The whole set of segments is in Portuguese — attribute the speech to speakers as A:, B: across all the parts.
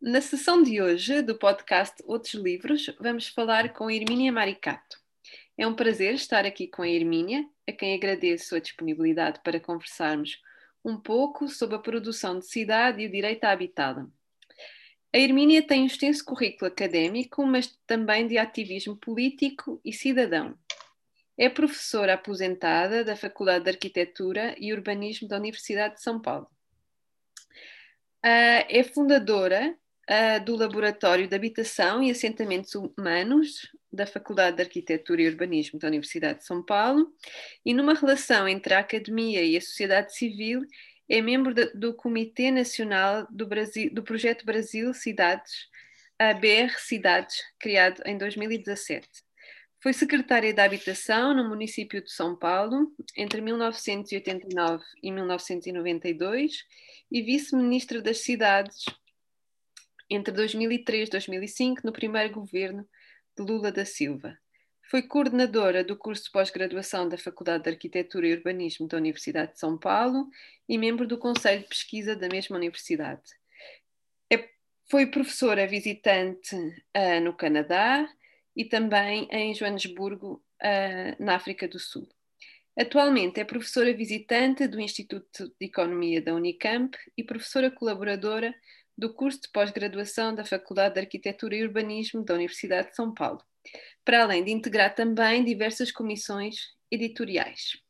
A: Na sessão de hoje do podcast Outros Livros, vamos falar com Hermínia Maricato. É um prazer estar aqui com a Hermínia, a quem agradeço a disponibilidade para conversarmos um pouco sobre a produção de cidade e o direito à habitada. A Hermínia tem um extenso currículo académico, mas também de ativismo político e cidadão. É professora aposentada da Faculdade de Arquitetura e Urbanismo da Universidade de São Paulo. Uh, é fundadora uh, do Laboratório de Habitação e Assentamentos Humanos da Faculdade de Arquitetura e Urbanismo da Universidade de São Paulo e numa relação entre a academia e a sociedade civil é membro de, do Comitê Nacional do, Brasil, do Projeto Brasil Cidades, a BR Cidades, criado em 2017. Foi secretária da Habitação no município de São Paulo entre 1989 e 1992 e vice-ministra das Cidades entre 2003 e 2005, no primeiro governo de Lula da Silva. Foi coordenadora do curso de pós-graduação da Faculdade de Arquitetura e Urbanismo da Universidade de São Paulo e membro do Conselho de Pesquisa da mesma universidade. É, foi professora visitante uh, no Canadá e também em Joanesburgo, uh, na África do Sul. Atualmente é professora visitante do Instituto de Economia da Unicamp e professora colaboradora do curso de pós-graduação da Faculdade de Arquitetura e Urbanismo da Universidade de São Paulo, para além de integrar também diversas comissões editoriais.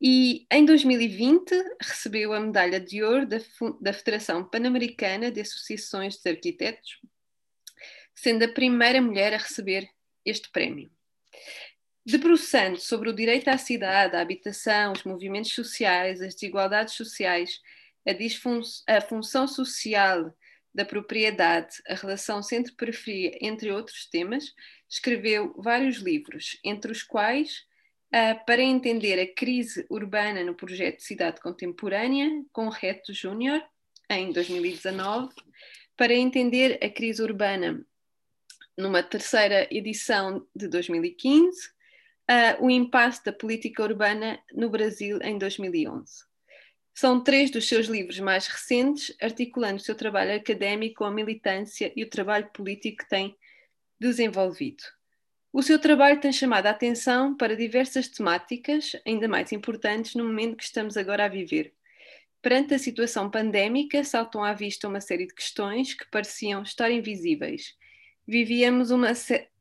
A: E em 2020 recebeu a medalha de ouro da, da Federação Pan-Americana de Associações de Arquitetos, sendo a primeira mulher a receber este prémio. Debruçando sobre o direito à cidade, à habitação, os movimentos sociais, as desigualdades sociais a, a função social da propriedade, a relação centro-periferia, entre outros temas, escreveu vários livros, entre os quais uh, Para entender a crise urbana no projeto Cidade Contemporânea, com Reto Júnior, em 2019, Para entender a crise urbana, numa terceira edição de 2015, uh, O impasse da política urbana no Brasil, em 2011. São três dos seus livros mais recentes, articulando o seu trabalho académico com a militância e o trabalho político que tem desenvolvido. O seu trabalho tem chamado a atenção para diversas temáticas, ainda mais importantes no momento que estamos agora a viver. Perante a situação pandémica, saltam à vista uma série de questões que pareciam estar invisíveis. Vivíamos uma,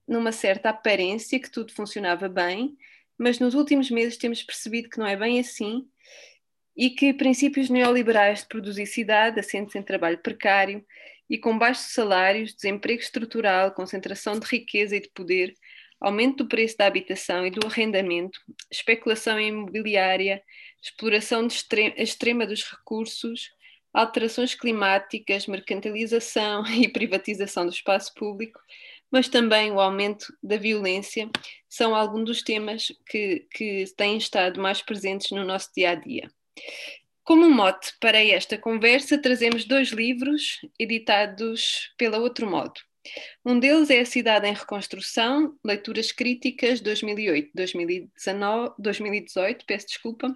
A: numa certa aparência que tudo funcionava bem, mas nos últimos meses temos percebido que não é bem assim e que princípios neoliberais de produzir cidade assentes em trabalho precário e com baixos salários, desemprego estrutural, concentração de riqueza e de poder, aumento do preço da habitação e do arrendamento, especulação imobiliária, exploração extrema, dos recursos, alterações climáticas, mercantilização e privatização do espaço público, mas também o aumento da violência, são alguns dos temas que, que têm estado mais presentes no nosso dia a dia. Como mote para esta conversa, trazemos dois livros editados pela Outro Modo. Um deles é A Cidade em Reconstrução, Leituras Críticas 2008-2018, peço desculpa,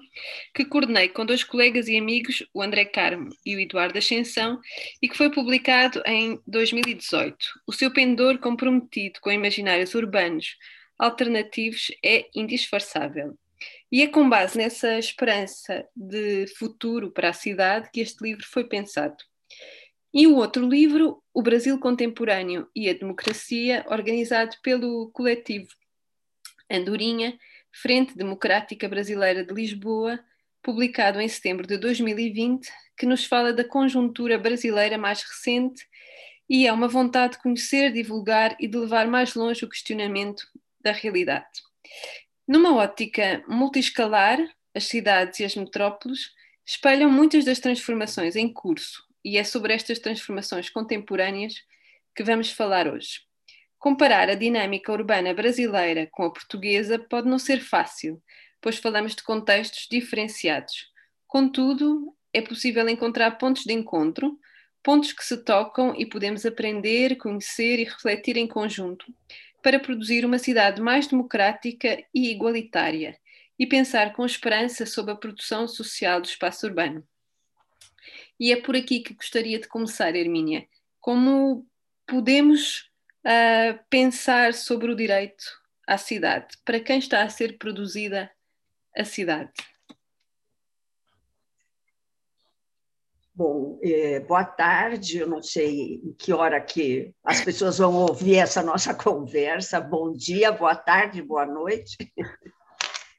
A: que coordenei com dois colegas e amigos, o André Carmo e o Eduardo Ascensão, e que foi publicado em 2018. O seu pendor comprometido com imaginários urbanos alternativos é indisfarçável. E é com base nessa esperança de futuro para a cidade que este livro foi pensado. E o outro livro, O Brasil Contemporâneo e a Democracia, organizado pelo coletivo Andorinha, Frente Democrática Brasileira de Lisboa, publicado em setembro de 2020, que nos fala da conjuntura brasileira mais recente e é uma vontade de conhecer, divulgar e de levar mais longe o questionamento da realidade. Numa ótica multiscalar, as cidades e as metrópoles espelham muitas das transformações em curso, e é sobre estas transformações contemporâneas que vamos falar hoje. Comparar a dinâmica urbana brasileira com a portuguesa pode não ser fácil, pois falamos de contextos diferenciados. Contudo, é possível encontrar pontos de encontro, pontos que se tocam e podemos aprender, conhecer e refletir em conjunto, para produzir uma cidade mais democrática e igualitária e pensar com esperança sobre a produção social do espaço urbano. E é por aqui que gostaria de começar, Hermínia. como podemos uh, pensar sobre o direito à cidade para quem está a ser produzida a cidade?
B: Bom, é, boa tarde. Eu não sei em que hora que as pessoas vão ouvir essa nossa conversa. Bom dia, boa tarde, boa noite.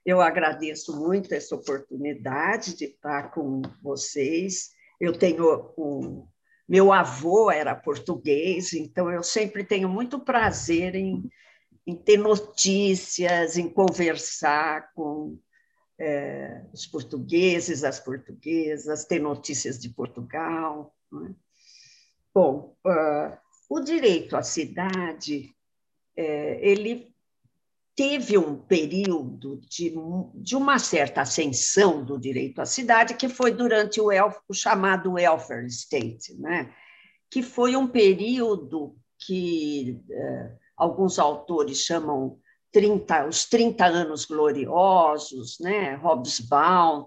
B: Eu agradeço muito essa oportunidade de estar com vocês. Eu tenho um, meu avô era português, então eu sempre tenho muito prazer em, em ter notícias, em conversar com é, os portugueses, as portuguesas, ter notícias de Portugal. É? Bom, uh, o direito à cidade, é, ele teve um período de, de uma certa ascensão do direito à cidade, que foi durante o, elf, o chamado welfare state, né? que foi um período que uh, alguns autores chamam 30, os 30 anos gloriosos, né? Hobsbawm,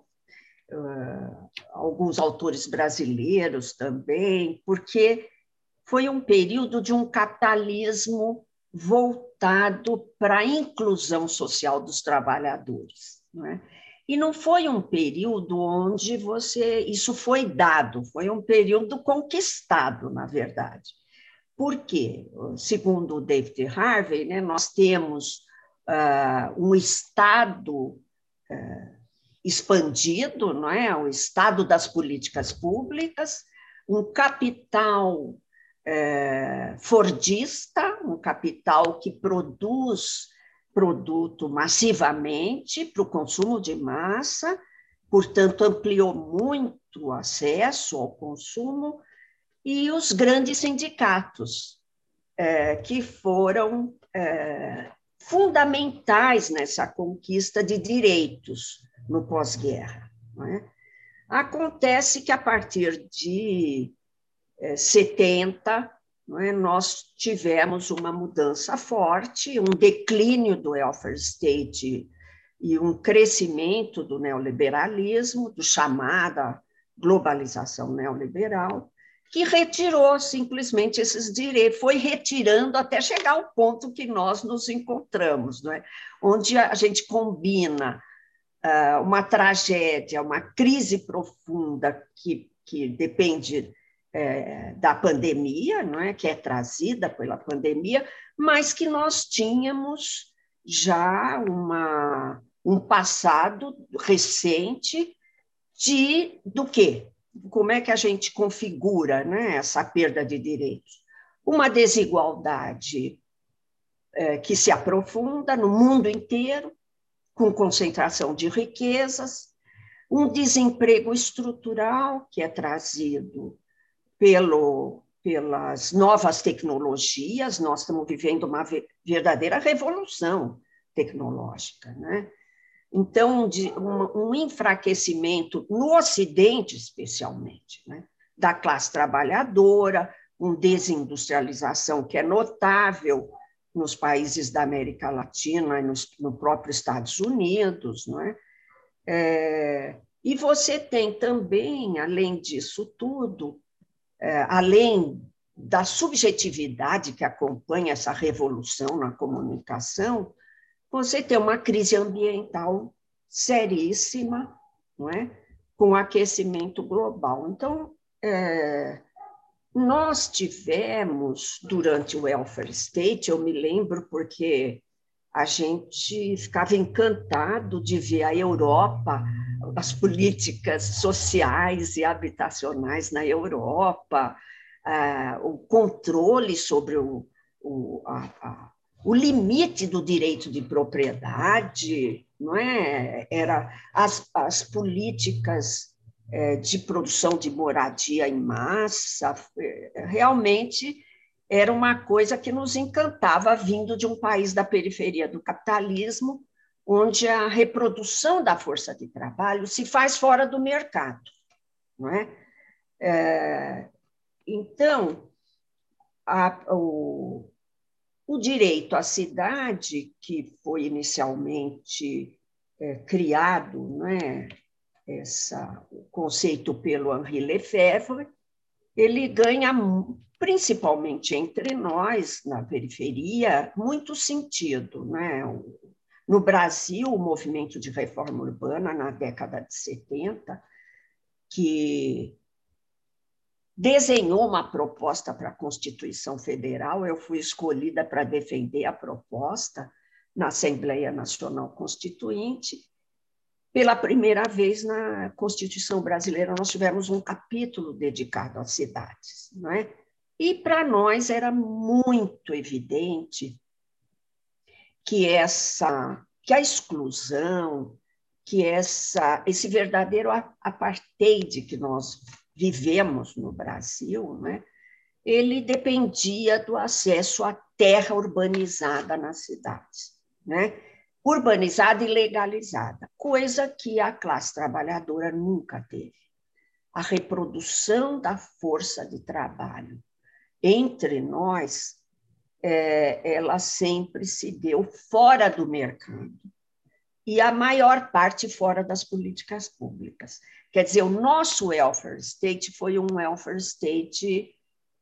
B: uh, alguns autores brasileiros também, porque foi um período de um capitalismo voltado para a inclusão social dos trabalhadores. Não é? E não foi um período onde você isso foi dado, foi um período conquistado, na verdade. Por quê? Segundo David Harvey, né, nós temos uh, um Estado uh, expandido, não é? o Estado das políticas públicas, um capital uh, fordista, um capital que produz produto massivamente para o consumo de massa, portanto, ampliou muito o acesso ao consumo, e os grandes sindicatos, é, que foram fundamentais nessa conquista de direitos no pós-guerra. É? Acontece que, a partir de é, 70, é, nós tivemos uma mudança forte, um declínio do welfare state e um crescimento do neoliberalismo, do chamada globalização neoliberal, que retirou simplesmente esses direitos, foi retirando até chegar ao ponto que nós nos encontramos, não é? onde a gente combina uh, uma tragédia, uma crise profunda que, que depende é, da pandemia, não é? que é trazida pela pandemia, mas que nós tínhamos já uma, um passado recente de do quê? Como é que a gente configura né, essa perda de direitos? Uma desigualdade é, que se aprofunda no mundo inteiro, com concentração de riquezas, um desemprego estrutural que é trazido pelo, pelas novas tecnologias, nós estamos vivendo uma verdadeira revolução tecnológica, né? Então, de um, um enfraquecimento no Ocidente, especialmente, né, da classe trabalhadora, uma desindustrialização que é notável nos países da América Latina e nos, no próprio Estados Unidos, não é? é? e você tem também, além disso tudo, é, além da subjetividade que acompanha essa revolução na comunicação, você tem uma crise ambiental seríssima, não é? com aquecimento global. Então, é, nós tivemos, durante o welfare state, eu me lembro porque a gente ficava encantado de ver a Europa, as políticas sociais e habitacionais na Europa, é, o controle sobre o, o, a, o limite do direito de propriedade, não é? Era as, as políticas é, de produção de moradia em massa, é, realmente era uma coisa que nos encantava vindo de um país da periferia do capitalismo, onde a reprodução da força de trabalho se faz fora do mercado, não é? é então, a, o, o direito à cidade, que foi inicialmente é, criado, né, essa, o conceito pelo Henri Lefebvre, ele ganha, principalmente entre nós, na periferia, muito sentido. Né? No Brasil, o movimento de reforma urbana, na década de 70, que desenhou uma proposta para a Constituição Federal, eu fui escolhida para defender a proposta na Assembleia Nacional Constituinte, pela primeira vez na Constituição brasileira, nós tivemos um capítulo dedicado às cidades. Não é? E para nós era muito evidente que essa que a exclusão, que essa esse verdadeiro apartheid que nós vivemos no Brasil, né, ele dependia do acesso à terra urbanizada nas cidades, né? urbanizada e legalizada, coisa que a classe trabalhadora nunca teve. A reprodução da força de trabalho entre nós, é, ela sempre se deu fora do mercado e a maior parte fora das políticas públicas. Quer dizer, o nosso welfare state foi um welfare state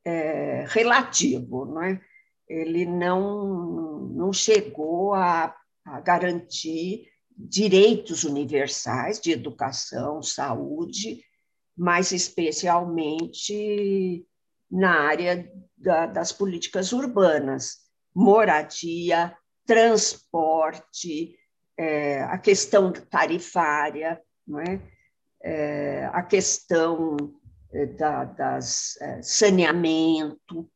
B: é, relativo, não é? ele não, não chegou a a garantir direitos universais de educação, saúde, mas especialmente na área da, das políticas urbanas, moradia, transporte, é, a questão tarifária, não é? É, a questão é, da, das é, saneamento,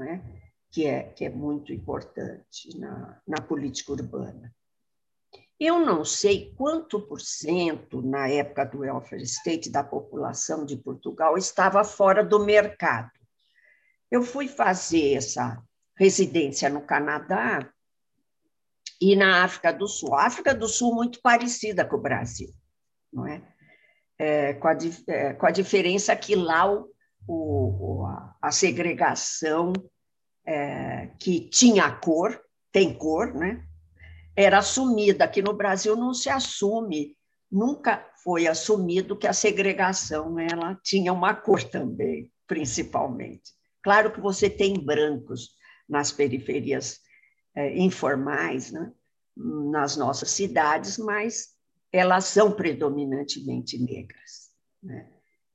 B: é? que, é, que é muito importante na, na política urbana. Eu não sei quanto por cento, na época do welfare state, da população de Portugal estava fora do mercado. Eu fui fazer essa residência no Canadá e na África do Sul. África do Sul muito parecida com o Brasil, não é? É com, a, é, com a diferença que lá o, o, a segregação é, que tinha cor, tem cor, né? era assumida. Aqui no Brasil não se assume, nunca foi assumido que a segregação ela tinha uma cor também, principalmente. Claro que você tem brancos nas periferias é, informais, né? nas nossas cidades, mas elas são predominantemente negras. Né?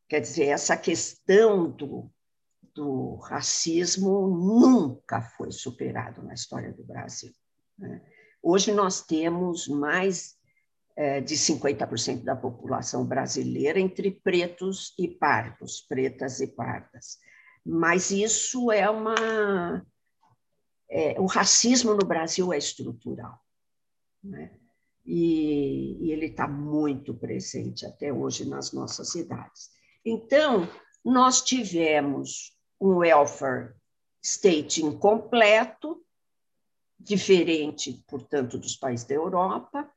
B: Quer dizer, essa questão do, do racismo nunca foi superado na história do Brasil. Né? Hoje nós temos mais é, de 50% da população brasileira entre pretos e pardos, pretas e pardas. Mas isso é uma. É, o racismo no Brasil é estrutural. Né? E, e ele está muito presente até hoje nas nossas cidades. Então, nós tivemos um welfare state incompleto, diferente, portanto, dos países da Europa.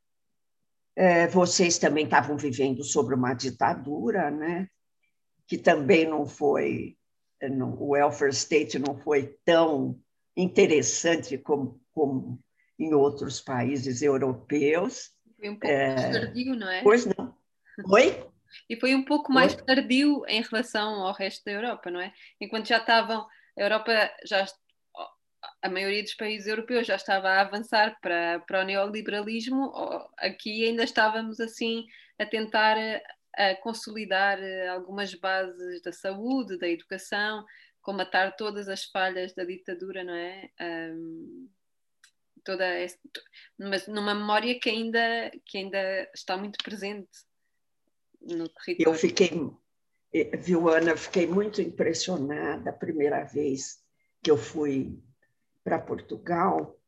B: É, vocês também estavam vivendo sobre uma ditadura, né? que também não foi, o welfare state não foi tão interessante como, como em outros países europeus.
A: Foi um pouco é... mais tardio, não é?
B: Pois não. Oi?
A: E foi um pouco mais Oi? tardio em relação ao resto da Europa, não é? Enquanto já estavam, a Europa já a maioria dos países europeus já estava a avançar para, para o neoliberalismo, aqui ainda estávamos assim a tentar a consolidar eh, algumas bases da saúde, da educação, comatar todas as falhas da ditadura, não é? Um, toda essa, mas numa memória que ainda, que ainda está muito presente no território.
B: Eu fiquei, eh, viu, Ana, fiquei muito impressionada a primeira vez que eu fui para Portugal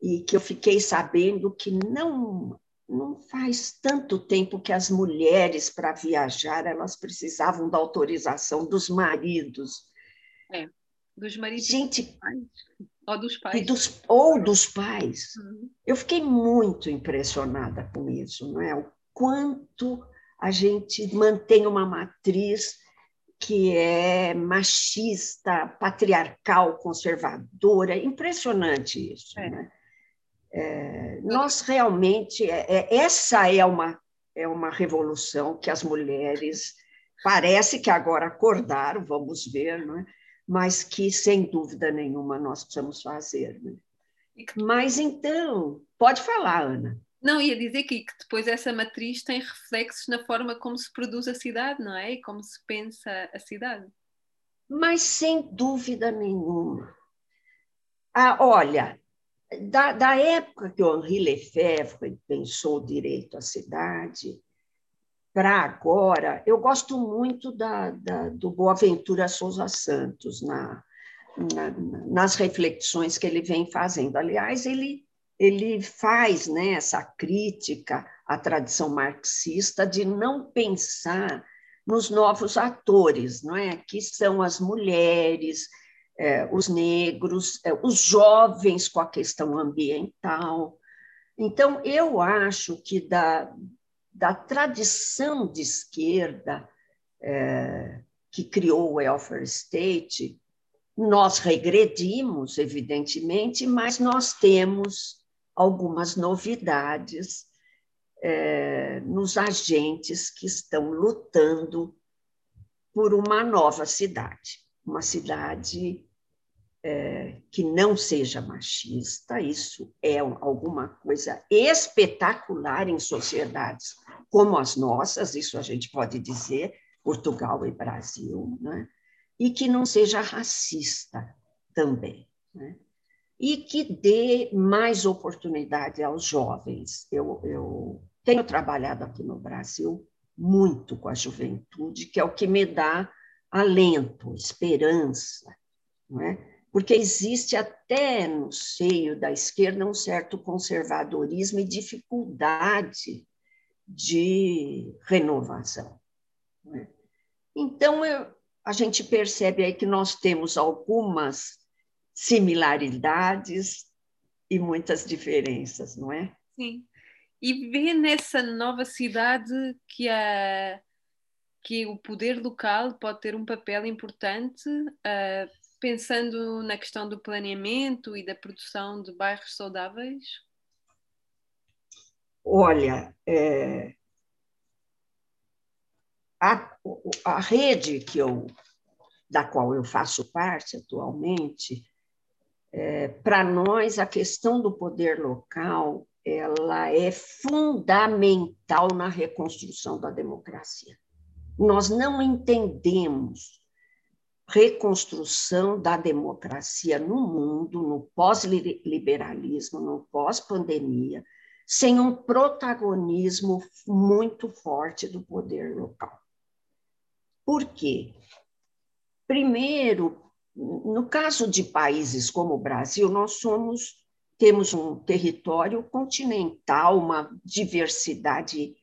B: e que eu fiquei sabendo que não não faz tanto tempo que as mulheres para viajar elas precisavam da autorização dos maridos.
A: É, dos maridos.
B: Gente,
A: ou dos pais.
B: Dos, ou dos pais. Uhum. Eu fiquei muito impressionada com isso, não é? O quanto a gente mantém uma matriz que é machista, patriarcal, conservadora. Impressionante isso. É. Né? É, nós realmente, é, é, essa é uma, é uma revolução que as mulheres parece que agora acordaram, vamos ver, não é? Mas que, sem dúvida nenhuma, nós precisamos fazer. Né? Mas então, pode falar, Ana.
A: Não, ia dizer que, que depois essa matriz tem reflexos na forma como se produz a cidade, não é? E como se pensa a cidade.
B: Mas sem dúvida nenhuma. Ah, olha, da, da época que o Henri Lefebvre pensou o direito à cidade, para agora, eu gosto muito da, da, do Boaventura Souza Santos na, na, nas reflexões que ele vem fazendo. Aliás, ele, ele faz né, essa crítica à tradição marxista de não pensar nos novos atores, não é? que são as mulheres, é, os negros, é, os jovens com a questão ambiental. Então, eu acho que da, da tradição de esquerda é, que criou o welfare state, nós regredimos, evidentemente, mas nós temos algumas novidades é, nos agentes que estão lutando por uma nova cidade, uma cidade é, que não seja machista, isso é alguma coisa espetacular em sociedades como as nossas, isso a gente pode dizer, Portugal e Brasil, né? e que não seja racista também. Né? E que dê mais oportunidade aos jovens. Eu, eu tenho trabalhado aqui no Brasil muito com a juventude, que é o que me dá alento, esperança. Não é? porque existe até no seio da esquerda um certo conservadorismo e dificuldade de renovação. Né? Então, eu, a gente percebe aí que nós temos algumas similaridades e muitas diferenças, não é?
A: Sim. E vê nessa nova cidade que a que o poder local pode ter um papel importante uh, pensando na questão do planeamento e da produção de bairros saudáveis?
B: Olha, é, a, a rede que eu, da qual eu faço parte atualmente, é, para nós a questão do poder local ela é fundamental na reconstrução da democracia. Nós não entendemos reconstrução da democracia no mundo, no pós-liberalismo, no pós-pandemia, sem um protagonismo muito forte do poder local. Por quê? Primeiro, no caso de países como o Brasil, nós somos temos um território continental, uma diversidade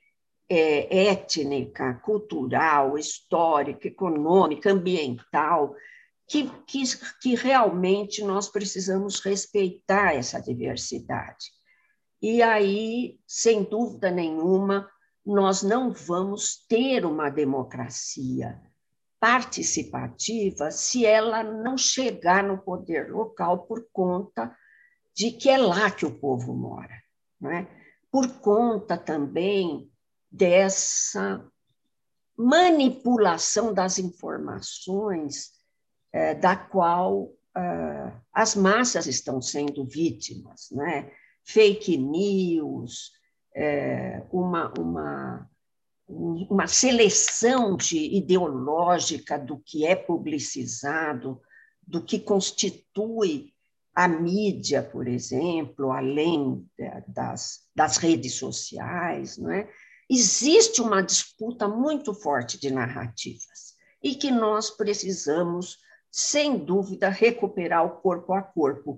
B: é, étnica, cultural, histórica, econômica, ambiental, que, que, que realmente nós precisamos respeitar essa diversidade. E aí, sem dúvida nenhuma, nós não vamos ter uma democracia participativa se ela não chegar no poder local por conta de que é lá que o povo mora, não é? Por conta também dessa manipulação das informações é, da qual é, as massas estão sendo vítimas, né? Fake news, é, uma, uma, uma seleção de ideológica do que é publicizado, do que constitui a mídia, por exemplo, além das, das redes sociais, não é? existe uma disputa muito forte de narrativas e que nós precisamos, sem dúvida, recuperar o corpo a corpo.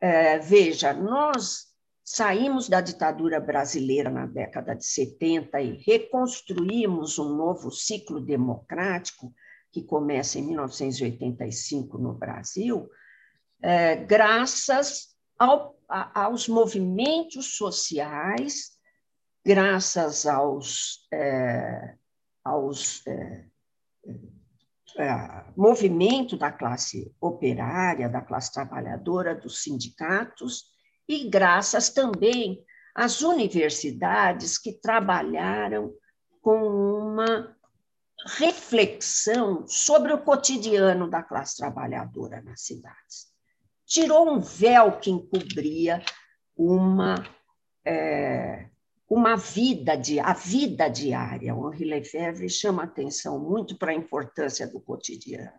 B: É, veja, nós saímos da ditadura brasileira na década de 70 e reconstruímos um novo ciclo democrático que começa em 1985 no Brasil, é, graças ao, a, aos movimentos sociais graças aos, é, aos é, é, movimento da classe operária, da classe trabalhadora, dos sindicatos, e graças também às universidades que trabalharam com uma reflexão sobre o cotidiano da classe trabalhadora nas cidades. Tirou um véu que encobria uma é, uma vida de a vida diária. O Henri Lefebvre chama atenção muito para a importância do cotidiano,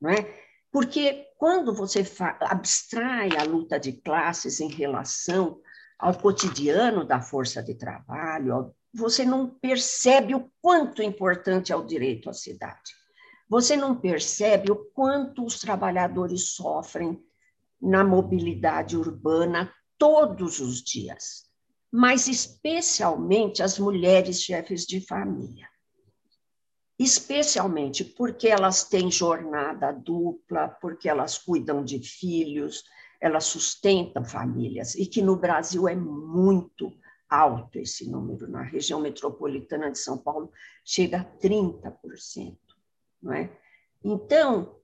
B: não é? Porque quando você abstrai a luta de classes em relação ao cotidiano da força de trabalho, você não percebe o quanto importante é o direito à cidade. Você não percebe o quanto os trabalhadores sofrem na mobilidade urbana todos os dias, mas especialmente as mulheres chefes de família. Especialmente porque elas têm jornada dupla, porque elas cuidam de filhos, elas sustentam famílias, e que no Brasil é muito alto esse número, na região metropolitana de São Paulo chega a 30%. Não é? Então,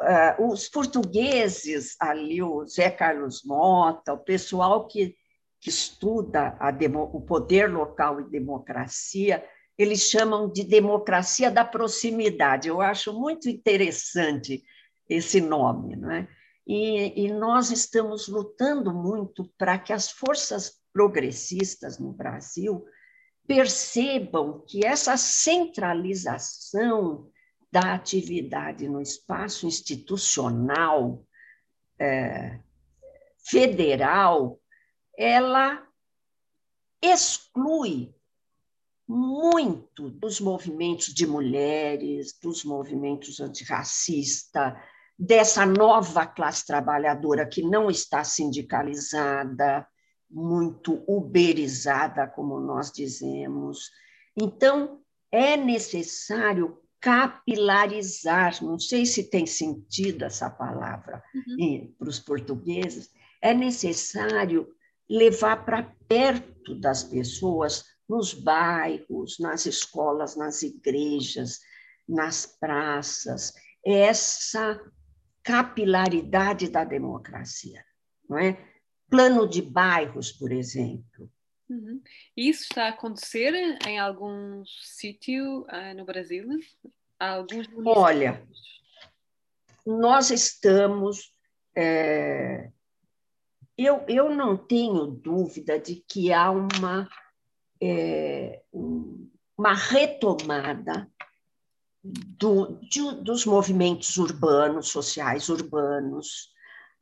B: uh, os portugueses, ali, o Zé Carlos Mota, o pessoal que, que estuda demo, o poder local e democracia, eles chamam de democracia da proximidade. Eu acho muito interessante esse nome, não é? E, e nós estamos lutando muito para que as forças progressistas no Brasil percebam que essa centralização da atividade no espaço institucional é, federal, ela exclui muito dos movimentos de mulheres, dos movimentos antirracistas, dessa nova classe trabalhadora que não está sindicalizada, muito uberizada, como nós dizemos. Então, é necessário capilarizar, não sei se tem sentido essa palavra uhum. para os portugueses, é necessário levar para perto das pessoas, nos bairros, nas escolas, nas igrejas, nas praças, essa capilaridade da democracia, não é? Plano de bairros, por exemplo.
A: Uhum. Isso está a acontecer em algum sítio uh, no Brasil?
B: Alguns Olha, nós estamos. É, eu, eu não tenho dúvida de que há uma, é, uma retomada do, de, dos movimentos urbanos, sociais urbanos,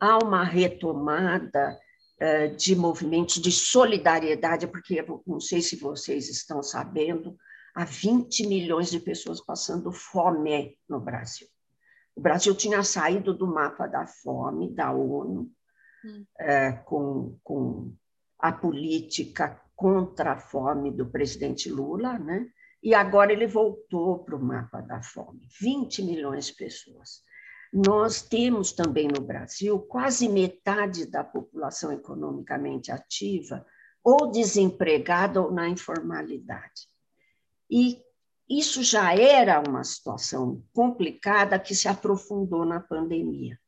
B: há uma retomada uh, de movimentos de solidariedade, porque não sei se vocês estão sabendo, há 20 milhões de pessoas passando fome no Brasil. O Brasil tinha saído do mapa da fome da ONU, hum. uh, com, com a política contra a fome do presidente Lula, né? e agora ele voltou para o mapa da fome 20 milhões de pessoas. Nós temos também no Brasil quase metade da população economicamente ativa ou desempregada ou na informalidade. E isso já era uma situação complicada que se aprofundou na pandemia.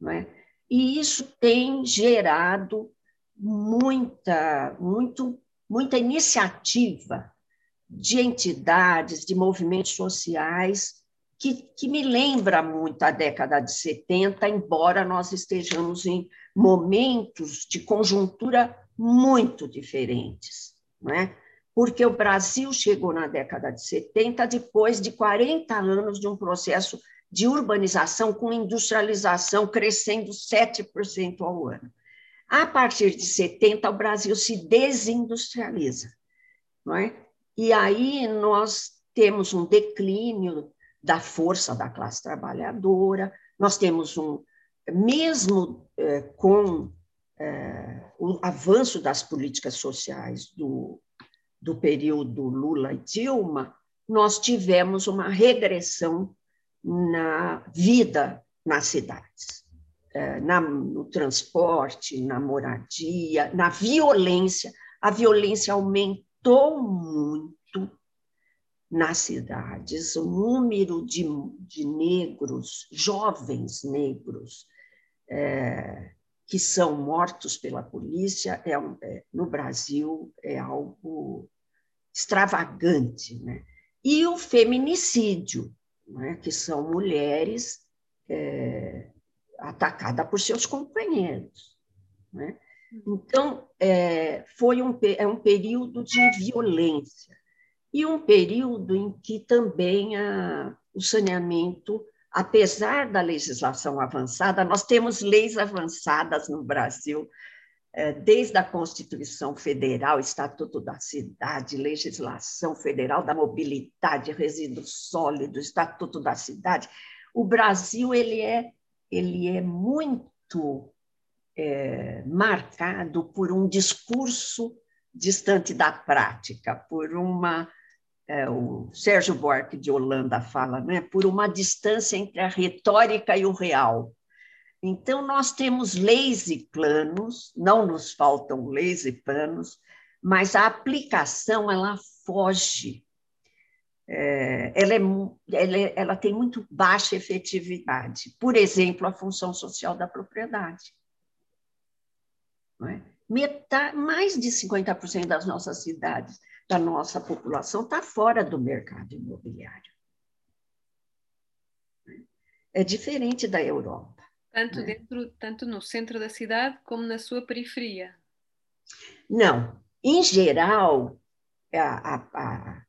B: Não é? E isso tem gerado muita, muito, muita iniciativa de entidades, de movimentos sociais, que, que me lembra muito a década de 70, embora nós estejamos em momentos de conjuntura muito diferentes, não é? porque o Brasil chegou na década de 70 depois de 40 anos de um processo de urbanização com industrialização crescendo 7% ao ano. A partir de 70, o Brasil se desindustrializa. Não é? E aí nós temos um declínio da força da classe trabalhadora, nós temos um, mesmo é, com é, o avanço das políticas sociais do, do período Lula e Dilma, nós tivemos uma regressão na vida nas cidades, na, no transporte, na moradia, na violência. A violência aumentou aumentou muito nas cidades o número de, de negros, jovens negros, é, que são mortos pela polícia é, é, no Brasil é algo extravagante. Né? e o feminicídio, né, que são mulheres é, atacadas por seus companheiros. Né? Então, é, foi um, é um período de violência e um período em que também a, o saneamento, apesar da legislação avançada, nós temos leis avançadas no Brasil, é, desde a Constituição Federal, Estatuto da Cidade, Legislação Federal da Mobilidade, Resíduos Sólidos, Estatuto da Cidade. O Brasil ele é, ele é muito é, marcado por um discurso distante da prática, por uma é, o Sérgio Buarque de Holanda fala, né, por uma distância entre a retórica e o real. Então, nós temos leis e planos, não nos faltam leis e planos, mas a aplicação ela foge. É, ela, é, ela, é, ela tem muito baixa efetividade. Por exemplo, a função social da propriedade. É? Metade, mais de 50% das nossas cidades, da nossa população, está fora do mercado imobiliário. É diferente da Europa.
A: Tanto, né? dentro, tanto no centro da cidade como na sua periferia?
B: Não. Em geral, a, a, a,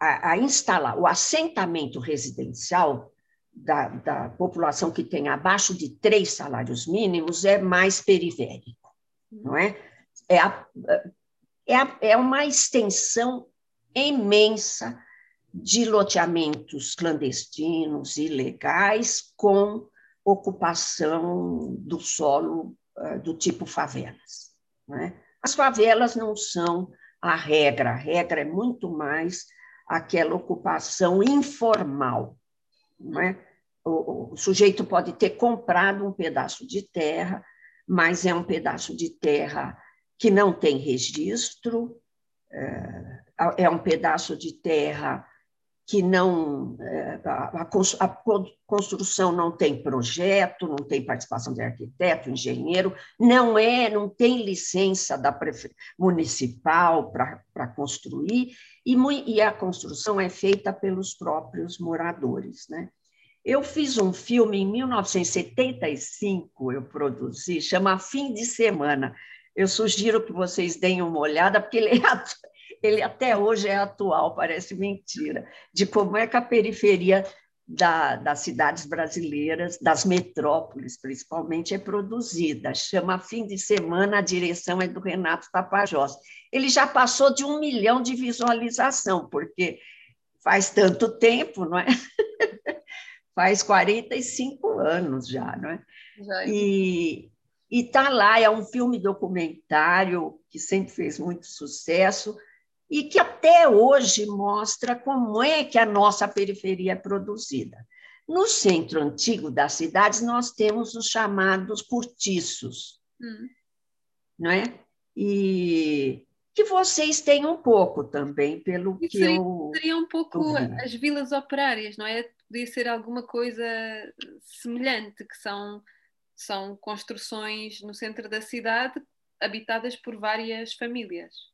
B: a instalar o assentamento residencial da, da, população que tem abaixo de três salários mínimos é mais periférico, não é? É, a, é, a, é uma extensão imensa de loteamentos clandestinos, ilegais, com ocupação do solo uh, do tipo favelas. Né? As favelas não são a regra, a regra é muito mais aquela ocupação informal. Né? O, o sujeito pode ter comprado um pedaço de terra, mas é um pedaço de terra que não tem registro, é, é um pedaço de terra que não é, a, a, construção não tem projeto, não tem participação de arquiteto, engenheiro, não é, não tem licença da municipal para construir e, e, a construção é feita pelos próprios moradores, né? Eu fiz um filme em 1975, eu produzi, chama Fim de Semana. Eu sugiro que vocês deem uma olhada, porque ele é ele até hoje é atual, parece mentira, de como é que a periferia da, das cidades brasileiras, das metrópoles principalmente, é produzida. Chama Fim de Semana, a direção é do Renato Tapajós. Ele já passou de um milhão de visualização, porque faz tanto tempo, não é? faz 45 anos já, não é? Já. E está lá, é um filme documentário que sempre fez muito sucesso, e que até hoje mostra como é que a nossa periferia é produzida. No centro antigo das cidades, nós temos os chamados cortiços, hum. não é? E que vocês têm um pouco também, pelo que
A: seria,
B: eu.
A: Seria um pouco as vilas operárias, não é? Podia ser alguma coisa semelhante, que são, são construções no centro da cidade habitadas por várias famílias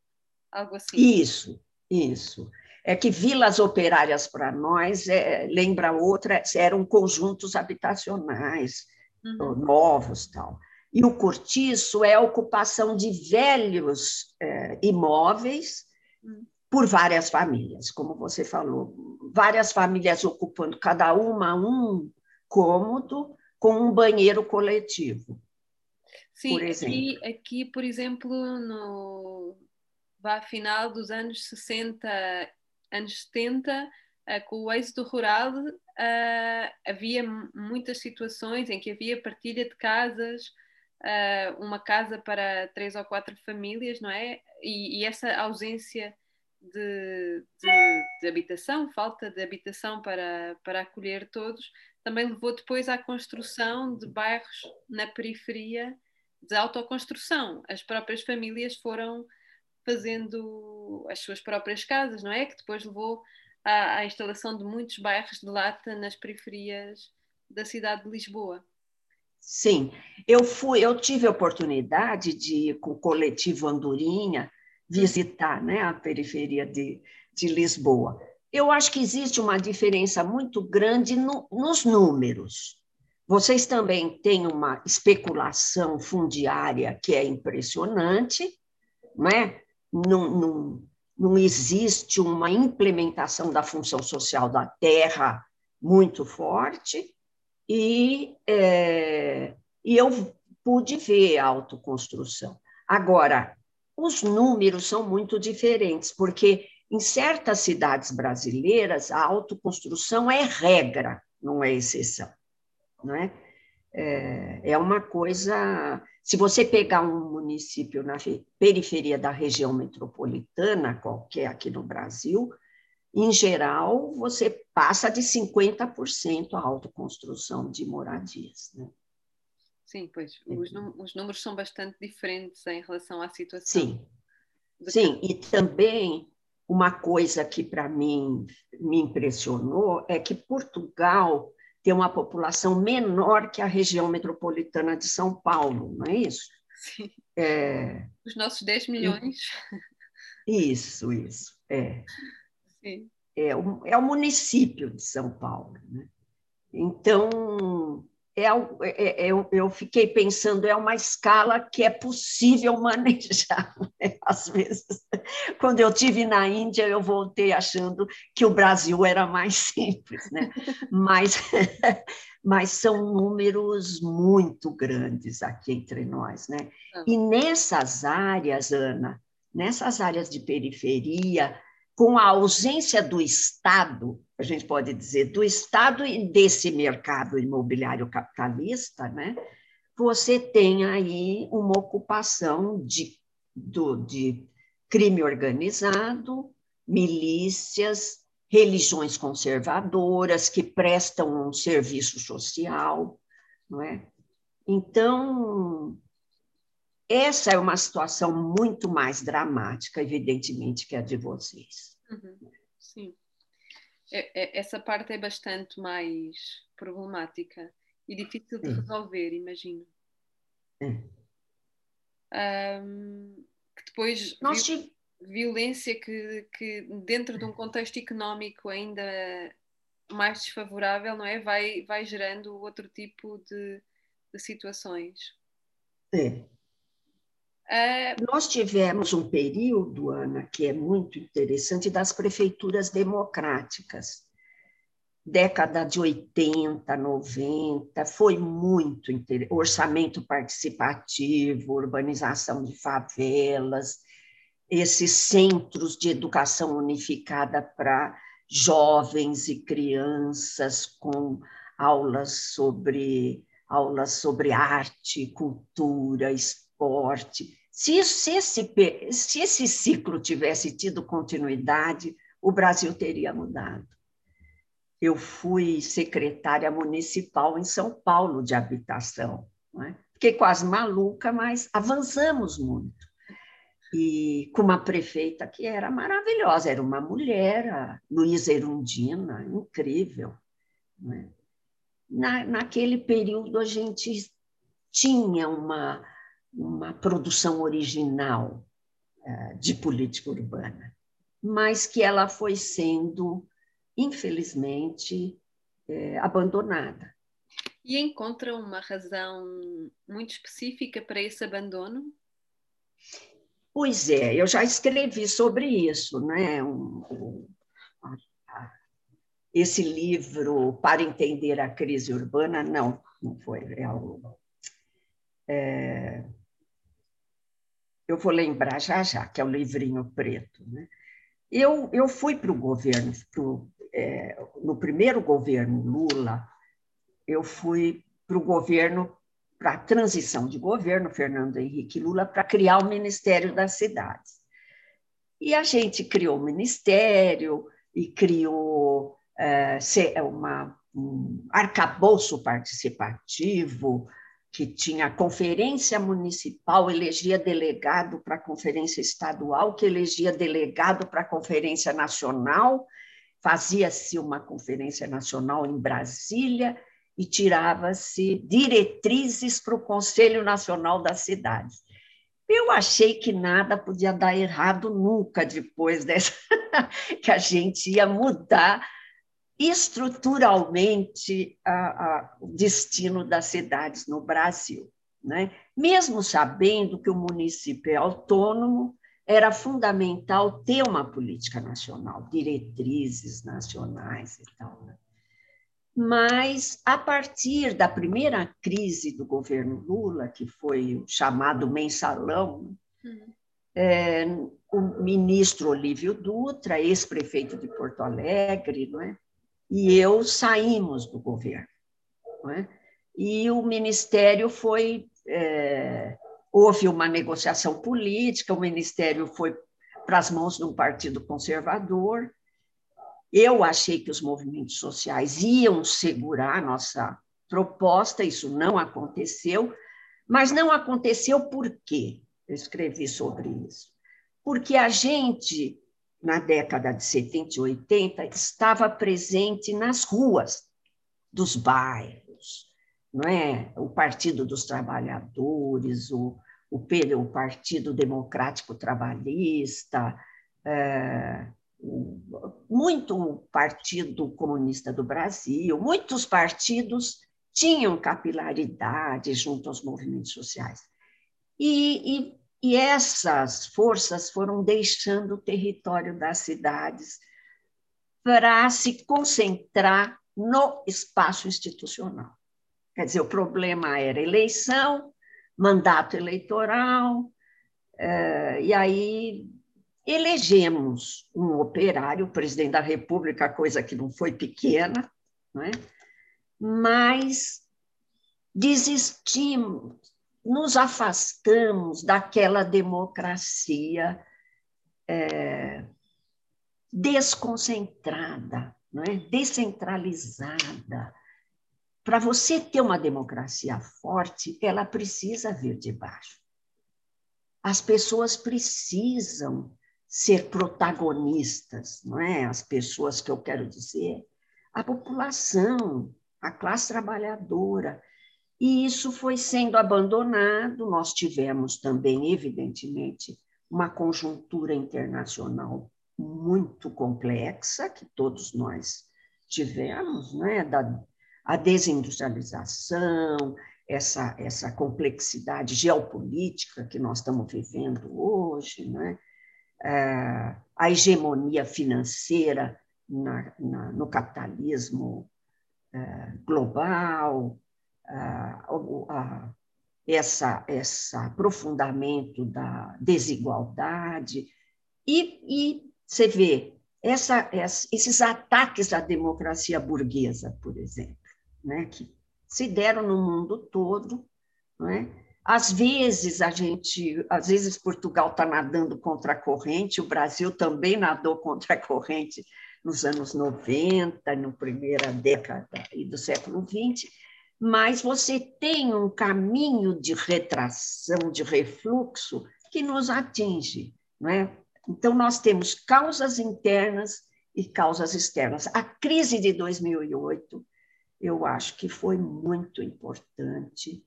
A: algo assim.
B: Isso, isso. É que vilas operárias para nós é, lembra outra, eram conjuntos habitacionais uhum. novos tal. E o cortiço é a ocupação de velhos é, imóveis uhum. por várias famílias, como você falou, várias famílias ocupando cada uma um cômodo com um banheiro coletivo.
A: Sim, por aqui, aqui, por exemplo, no, vá final dos anos 60, anos 70, uh, com o êxodo rural, uh, havia muitas situações em que havia partilha de casas, uh, uma casa para três ou quatro famílias, não é? E, e essa ausência de, de, de, habitação, falta de habitação para, para acolher todos, também levou depois à construção de bairros na periferia de autoconstrução. As próprias famílias foram fazendo as suas próprias casas, não é? Que depois levou à, à instalação de muitos bairros de lata nas periferias da cidade de Lisboa.
B: Sim, eu fui, eu tive a oportunidade de, com o coletivo Andorinha, visitar né, a periferia de, de Lisboa. eu acho que existe uma diferença muito grande no, nos números. Vocês também têm uma especulação fundiária que é impressionante, não é? Não, não, não existe uma implementação da função social da terra muito forte, e, é, e eu pude ver a autoconstrução. Agora, os números são muito diferentes, porque em certas cidades brasileiras a autoconstrução é regra, não é exceção. Não é? É, é uma coisa. Se você pegar um município na periferia da região metropolitana, qualquer aqui no Brasil, em geral, você passa de 50% a autoconstrução de moradias. Né?
A: Sim, pois os, os, números são bastante diferentes em relação à situação.
B: Sim, sim, e também uma coisa que para mim me impressionou é que Portugal tem uma população menor que a região metropolitana de São Paulo, não é isso?
A: Sim. É... Os nossos 10 milhões.
B: Isso, isso. É.
A: Sim.
B: É, o, é o município de São Paulo. Né? Então, é, é, é, eu fiquei pensando, é uma escala que é possível manejar. Né? Às vezes, quando eu tive na Índia, eu voltei achando que o Brasil era mais simples, né? mas, mas são números muito grandes aqui entre nós. Né? Ah. E nessas áreas, Ana, nessas áreas de periferia, com a ausência do Estado, a gente pode dizer, do Estado e desse mercado imobiliário capitalista, né? você tem aí uma ocupação de, do, de crime organizado, milícias, religiões conservadoras que prestam um serviço social, não é? Então, essa é uma situação muito mais dramática, evidentemente, que a de vocês.
A: Uhum. Sim. É, é, essa parte é bastante mais problemática e difícil de resolver, imagino. Um, que depois
B: Nós
A: violência que, que dentro de um contexto económico ainda mais desfavorável, não é? Vai, vai gerando outro tipo de, de situações.
B: É. É... Nós tivemos um período, Ana, que é muito interessante, das prefeituras democráticas. Década de 80, 90, foi muito interessante. Orçamento participativo, urbanização de favelas, esses centros de educação unificada para jovens e crianças com aulas sobre aulas sobre arte, cultura, esporte, se, se, esse, se esse ciclo tivesse tido continuidade, o Brasil teria mudado. Eu fui secretária municipal em São Paulo de habitação. É? Fiquei quase maluca, mas avançamos muito. E com uma prefeita que era maravilhosa, era uma mulher, a Erundina, incrível. É? Na, naquele período, a gente tinha uma uma produção original uh, de política urbana, mas que ela foi sendo, infelizmente, eh, abandonada.
A: E encontra uma razão muito específica para esse abandono?
B: Pois é, eu já escrevi sobre isso, né? Um, um, esse livro para entender a crise urbana, não, não foi. É, é, eu vou lembrar já já, que é o livrinho preto. Né? Eu, eu fui para o governo, pro, é, no primeiro governo Lula, eu fui para o governo, para a transição de governo, Fernando Henrique Lula, para criar o Ministério das Cidades. E a gente criou o ministério e criou é, uma, um arcabouço participativo, que tinha a conferência municipal, elegia delegado para a conferência estadual, que elegia delegado para a conferência nacional, fazia-se uma conferência nacional em Brasília e tirava-se diretrizes para o Conselho Nacional das Cidades. Eu achei que nada podia dar errado nunca depois dessa, que a gente ia mudar estruturalmente a, a, o destino das cidades no Brasil. Né? Mesmo sabendo que o município é autônomo, era fundamental ter uma política nacional, diretrizes nacionais e tal. Né? Mas, a partir da primeira crise do governo Lula, que foi o chamado mensalão, uhum. é, o ministro Olívio Dutra, ex-prefeito de Porto Alegre, não é? E eu saímos do governo. É? E o ministério foi. É, houve uma negociação política, o ministério foi para as mãos de um partido conservador, eu achei que os movimentos sociais iam segurar a nossa proposta, isso não aconteceu, mas não aconteceu por quê? Eu escrevi sobre isso. Porque a gente, na década de 70 e 80, estava presente nas ruas dos bairros, não é? O Partido dos Trabalhadores, o, o, o Partido Democrático Trabalhista, é, muito Partido Comunista do Brasil, muitos partidos tinham capilaridade junto aos movimentos sociais. E, e, e essas forças foram deixando o território das cidades para se concentrar no espaço institucional. Quer dizer, o problema era eleição, mandato eleitoral, eh, e aí Elegemos um operário, presidente da República, coisa que não foi pequena, não é? mas desistimos, nos afastamos daquela democracia é, desconcentrada, não é? descentralizada. Para você ter uma democracia forte, ela precisa vir de baixo. As pessoas precisam ser protagonistas, não é? As pessoas que eu quero dizer, a população, a classe trabalhadora. E isso foi sendo abandonado. Nós tivemos também, evidentemente, uma conjuntura internacional muito complexa, que todos nós tivemos, né? da, a desindustrialização, essa, essa complexidade geopolítica que nós estamos vivendo hoje, né? a hegemonia financeira na, na, no capitalismo é, global, essa, esse aprofundamento da desigualdade, e, e você vê essa, esses ataques à democracia burguesa, por exemplo, né, que se deram no mundo todo, não é? Às vezes a gente, às vezes Portugal está nadando contra a corrente, o Brasil também nadou contra a corrente nos anos 90, na primeira década do século XX, mas você tem um caminho de retração, de refluxo que nos atinge, não é? Então nós temos causas internas e causas externas. A crise de 2008, eu acho que foi muito importante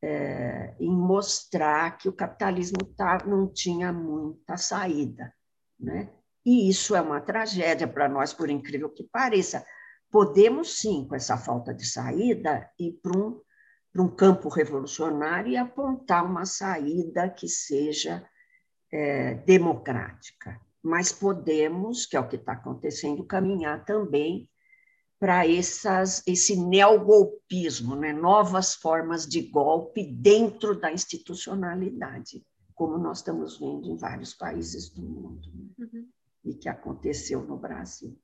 B: é, em mostrar que o capitalismo tá, não tinha muita saída. Né? E isso é uma tragédia para nós, por incrível que pareça. Podemos, sim, com essa falta de saída, ir para um, para um campo revolucionário e apontar uma saída que seja é, democrática. Mas podemos, que é o que está acontecendo, caminhar também para esse neogolpismo, né? novas formas de golpe dentro da institucionalidade, como nós estamos vendo em vários países do mundo, né? uhum. e que aconteceu no Brasil.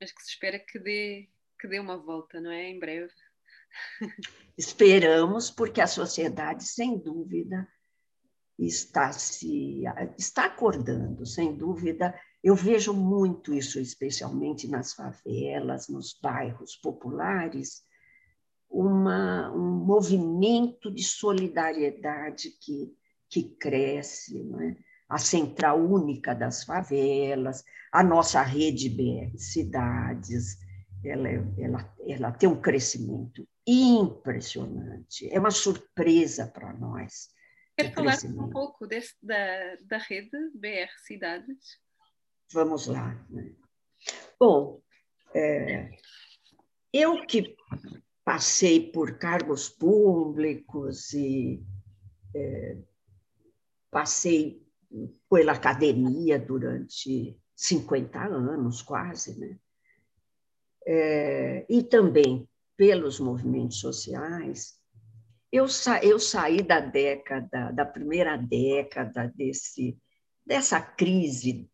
A: Mas que se espera que dê, que dê uma volta, não é? Em breve.
B: Esperamos, porque a sociedade, sem dúvida, está se está acordando, sem dúvida, eu vejo muito isso, especialmente nas favelas, nos bairros populares, uma, um movimento de solidariedade que, que cresce, é? A Central Única das Favelas, a nossa rede BR Cidades, ela, ela, ela tem um crescimento impressionante, é uma surpresa para nós
A: Quer falar um pouco desse, da, da rede BR Cidades?
B: Vamos lá. Né? Bom, é, eu que passei por cargos públicos e é, passei pela academia durante 50 anos, quase, né? É, e também pelos movimentos sociais, eu, sa eu saí da década, da primeira década desse, dessa crise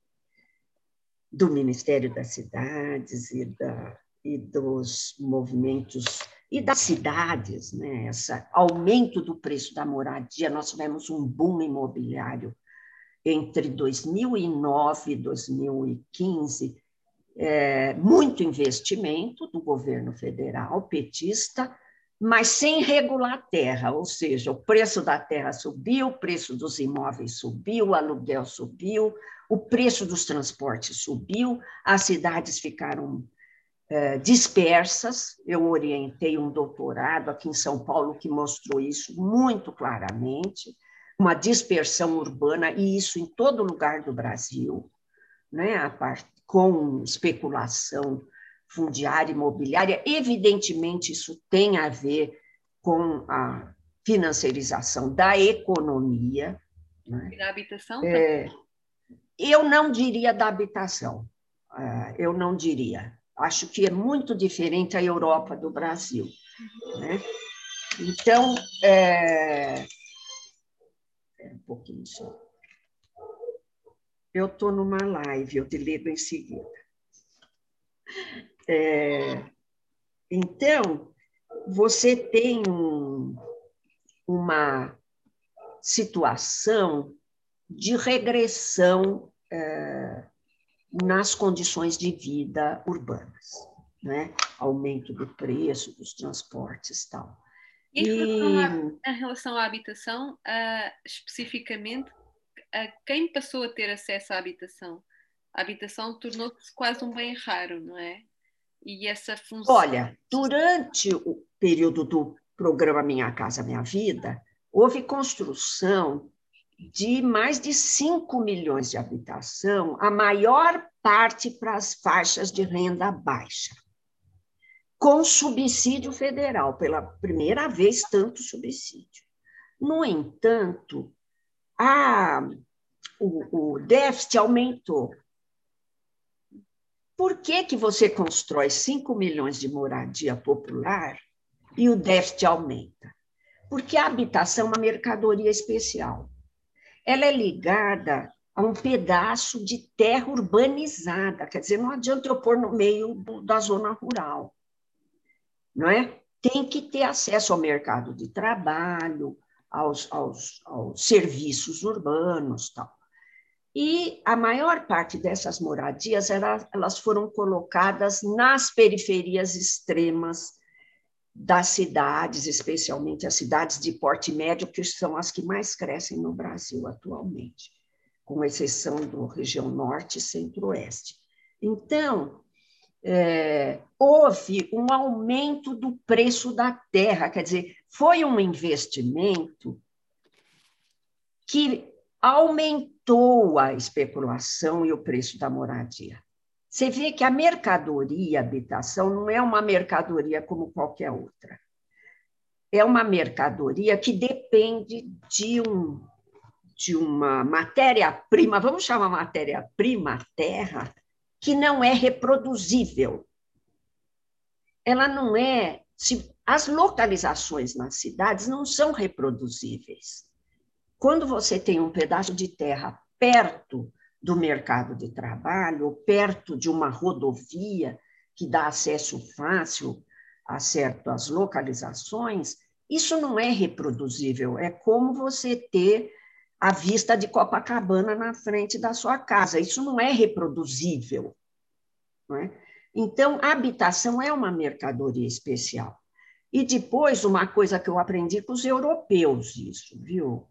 B: do Ministério das Cidades e, da, e dos movimentos e das cidades, né? Esse aumento do preço da moradia, nós tivemos um boom imobiliário entre 2009 e 2015, é, muito investimento do governo federal petista, mas sem regular a terra, ou seja, o preço da terra subiu, o preço dos imóveis subiu, o aluguel subiu, o preço dos transportes subiu, as cidades ficaram é, dispersas. Eu orientei um doutorado aqui em São Paulo que mostrou isso muito claramente, uma dispersão urbana, e isso em todo lugar do Brasil, né, a parte, com especulação fundiária imobiliária. Evidentemente, isso tem a ver com a financiarização da economia.
A: Né? E da habitação?
B: É, eu não diria da habitação, é, eu não diria. Acho que é muito diferente a Europa do Brasil. Né? Então, é... pouquinho só. Eu estou numa live, eu te ligo em seguida. É, então, você tem um, uma situação de regressão é, nas condições de vida urbanas, né? aumento do preço dos transportes tal.
A: Em relação, à, em relação à habitação, uh, especificamente, uh, quem passou a ter acesso à habitação? A habitação tornou-se quase um bem raro, não é? E essa função.
B: Olha, durante o período do programa Minha Casa Minha Vida, houve construção de mais de 5 milhões de habitação, a maior parte para as faixas de renda baixa, com subsídio federal, pela primeira vez, tanto subsídio. No entanto, a, o, o déficit aumentou por que, que você constrói 5 milhões de moradia popular e o déficit aumenta? Porque a habitação é uma mercadoria especial. Ela é ligada a um pedaço de terra urbanizada, quer dizer, não adianta eu pôr no meio da zona rural, não é? Tem que ter acesso ao mercado de trabalho, aos, aos, aos serviços urbanos, tal. E a maior parte dessas moradias elas foram colocadas nas periferias extremas das cidades, especialmente as cidades de porte médio, que são as que mais crescem no Brasil atualmente, com exceção do região norte e centro-oeste. Então, é, houve um aumento do preço da terra, quer dizer, foi um investimento que aumentou a especulação e o preço da moradia. Você vê que a mercadoria habitação não é uma mercadoria como qualquer outra. É uma mercadoria que depende de, um, de uma matéria-prima, vamos chamar matéria-prima terra, que não é reproduzível. Ela não é. Se, as localizações nas cidades não são reproduzíveis. Quando você tem um pedaço de terra perto do mercado de trabalho, perto de uma rodovia que dá acesso fácil a certas localizações, isso não é reproduzível. É como você ter a vista de Copacabana na frente da sua casa. Isso não é reproduzível. Não é? Então, a habitação é uma mercadoria especial. E depois, uma coisa que eu aprendi com os europeus, isso, viu?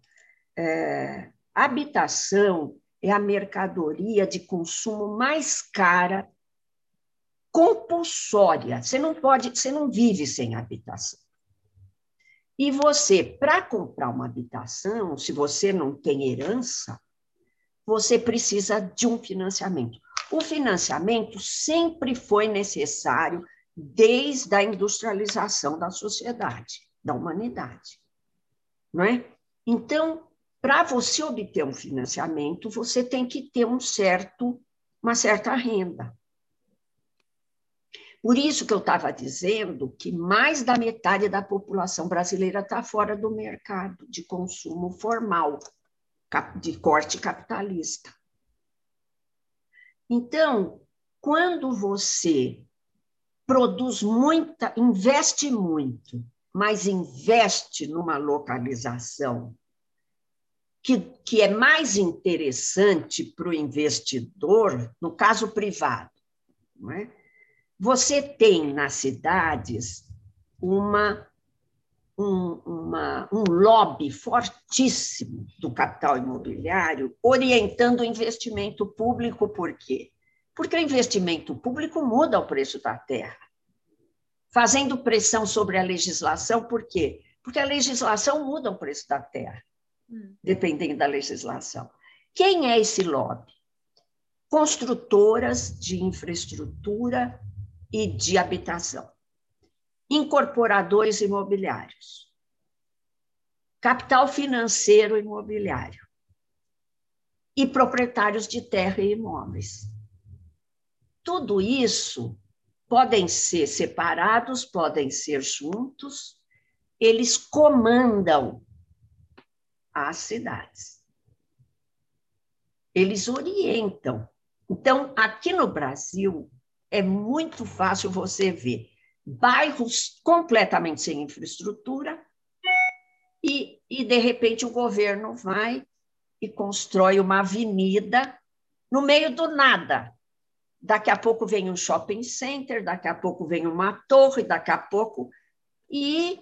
B: é, habitação é a mercadoria de consumo mais cara, compulsória. Você não pode, você não vive sem habitação. E você, para comprar uma habitação, se você não tem herança, você precisa de um financiamento. O financiamento sempre foi necessário desde a industrialização da sociedade, da humanidade. Não é? Então, para você obter um financiamento, você tem que ter um certo, uma certa renda. Por isso que eu estava dizendo que mais da metade da população brasileira está fora do mercado de consumo formal, de corte capitalista. Então, quando você produz muita, investe muito, mas investe numa localização que, que é mais interessante para o investidor, no caso privado, não é? Você tem nas cidades uma, um, uma, um lobby fortíssimo do capital imobiliário orientando o investimento público, por quê? Porque o investimento público muda o preço da terra, fazendo pressão sobre a legislação, por quê? Porque a legislação muda o preço da terra, hum. dependendo da legislação. Quem é esse lobby? Construtoras de infraestrutura e de habitação, incorporadores imobiliários, capital financeiro imobiliário e proprietários de terra e imóveis. Tudo isso podem ser separados, podem ser juntos, eles comandam as cidades. Eles orientam. Então, aqui no Brasil, é muito fácil você ver bairros completamente sem infraestrutura e, e de repente, o governo vai e constrói uma avenida no meio do nada. Daqui a pouco vem um shopping center, daqui a pouco vem uma torre, daqui a pouco. E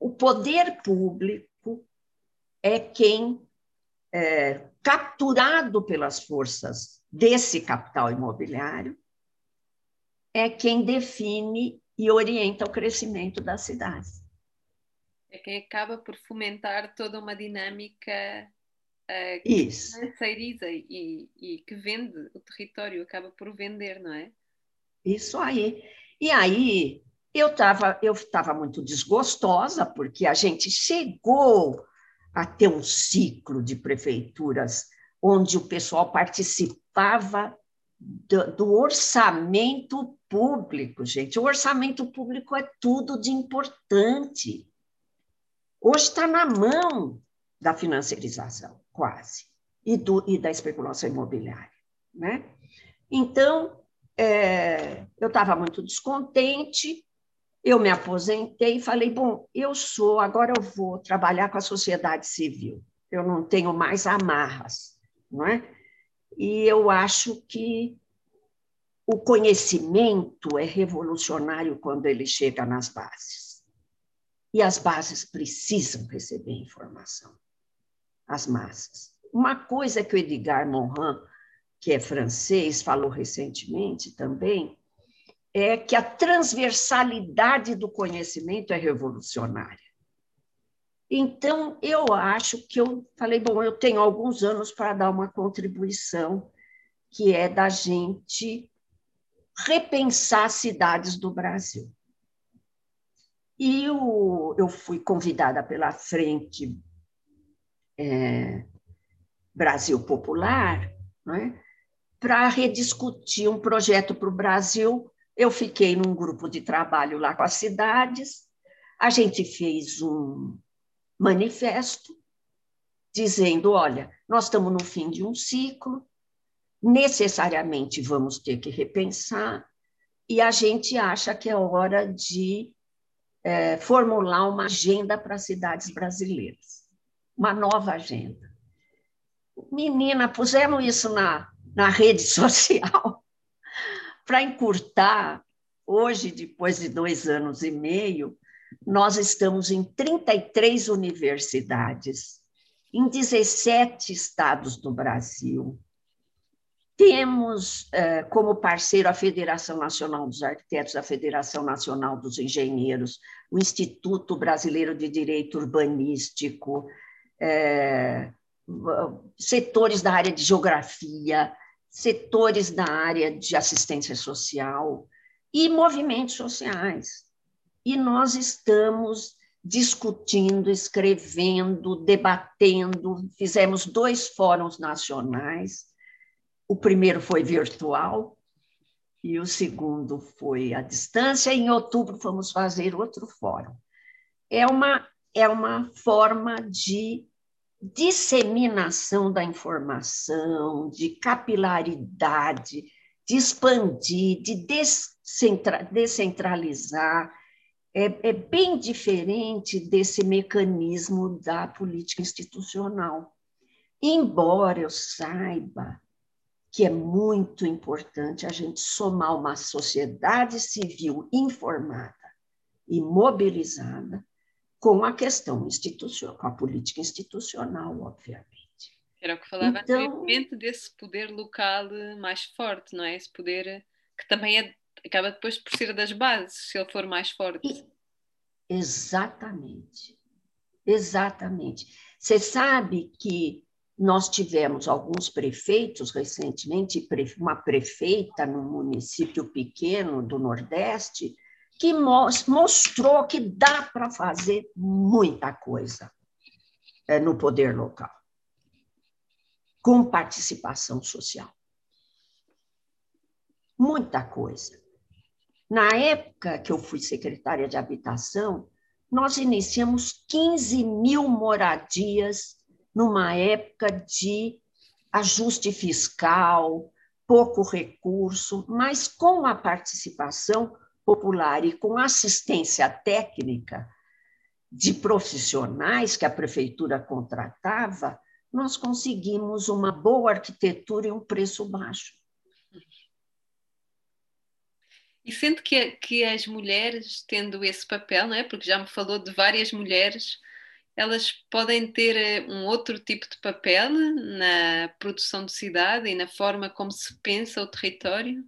B: o poder público é quem, é, capturado pelas forças desse capital imobiliário, é quem define e orienta o crescimento das cidades.
A: É quem acaba por fomentar toda uma dinâmica uh,
B: que Isso.
A: e, e que vende o território, acaba por vender, não é?
B: Isso aí. E aí eu estava eu tava muito desgostosa, porque a gente chegou a ter um ciclo de prefeituras onde o pessoal participava do, do, orçamento público, gente. O orçamento público é tudo de importante. Hoje está na mão da financiarização, quase, e, do, e da especulação imobiliária. Né? Então, é, eu estava muito descontente, eu me aposentei e falei: bom, eu sou, agora eu vou trabalhar com a sociedade civil, eu não tenho mais amarras, não é? E eu acho que o conhecimento é revolucionário quando ele chega nas bases. E as bases precisam receber informação, as massas. Uma coisa que o Edgar Morin, que é francês, falou recentemente também, é que a transversalidade do conhecimento é revolucionária. Então, eu acho que eu falei, bom, eu tenho alguns anos para dar uma contribuição, que é da gente repensar cidades do Brasil. E eu, eu fui convidada pela Frente é, Brasil Popular né, para rediscutir um projeto para o Brasil. Eu fiquei num grupo de trabalho lá com as cidades, a gente fez um, manifesto dizendo: olha, nós estamos no fim de um ciclo, necessariamente vamos ter que repensar, e a gente acha que é hora de é, formular uma agenda para as cidades brasileiras, uma nova agenda. Menina, pusemos isso na, na rede social para encurtar. Hoje, depois de dois anos e meio, nós estamos em 33 universidades, em 17 estados do Brasil. Temos eh, como parceiro a Federação Nacional dos Arquitetos, a Federação Nacional dos Engenheiros, o Instituto Brasileiro de Direito Urbanístico, é, setores da área de geografia, setores da área de assistência social e movimentos sociais. E nós estamos discutindo, escrevendo, debatendo, fizemos dois fóruns nacionais o primeiro foi virtual e o segundo foi à distância. Em outubro fomos fazer outro fórum. É uma, é uma forma de disseminação da informação, de capilaridade, de expandir, de descentra, descentralizar. É, é bem diferente desse mecanismo da política institucional. Embora eu saiba que é muito importante a gente somar uma sociedade civil informada e mobilizada com a questão institucional, com a política institucional, obviamente.
A: Era o que falava então, anteriormente desse poder local mais forte, não é? Esse poder que também é, acaba depois por ser das bases, se ele for mais forte.
B: Exatamente. Exatamente. Você sabe que nós tivemos alguns prefeitos recentemente, uma prefeita num município pequeno do Nordeste, que mostrou que dá para fazer muita coisa é, no poder local, com participação social. Muita coisa. Na época que eu fui secretária de habitação, nós iniciamos 15 mil moradias numa época de ajuste fiscal, pouco recurso, mas com a participação popular e com assistência técnica de profissionais que a prefeitura contratava, nós conseguimos uma boa arquitetura e um preço baixo.
A: E sendo que, que as mulheres, tendo esse papel, não é? porque já me falou de várias mulheres elas podem ter eh, um outro tipo de papel na produção de cidade e na forma como se pensa o território?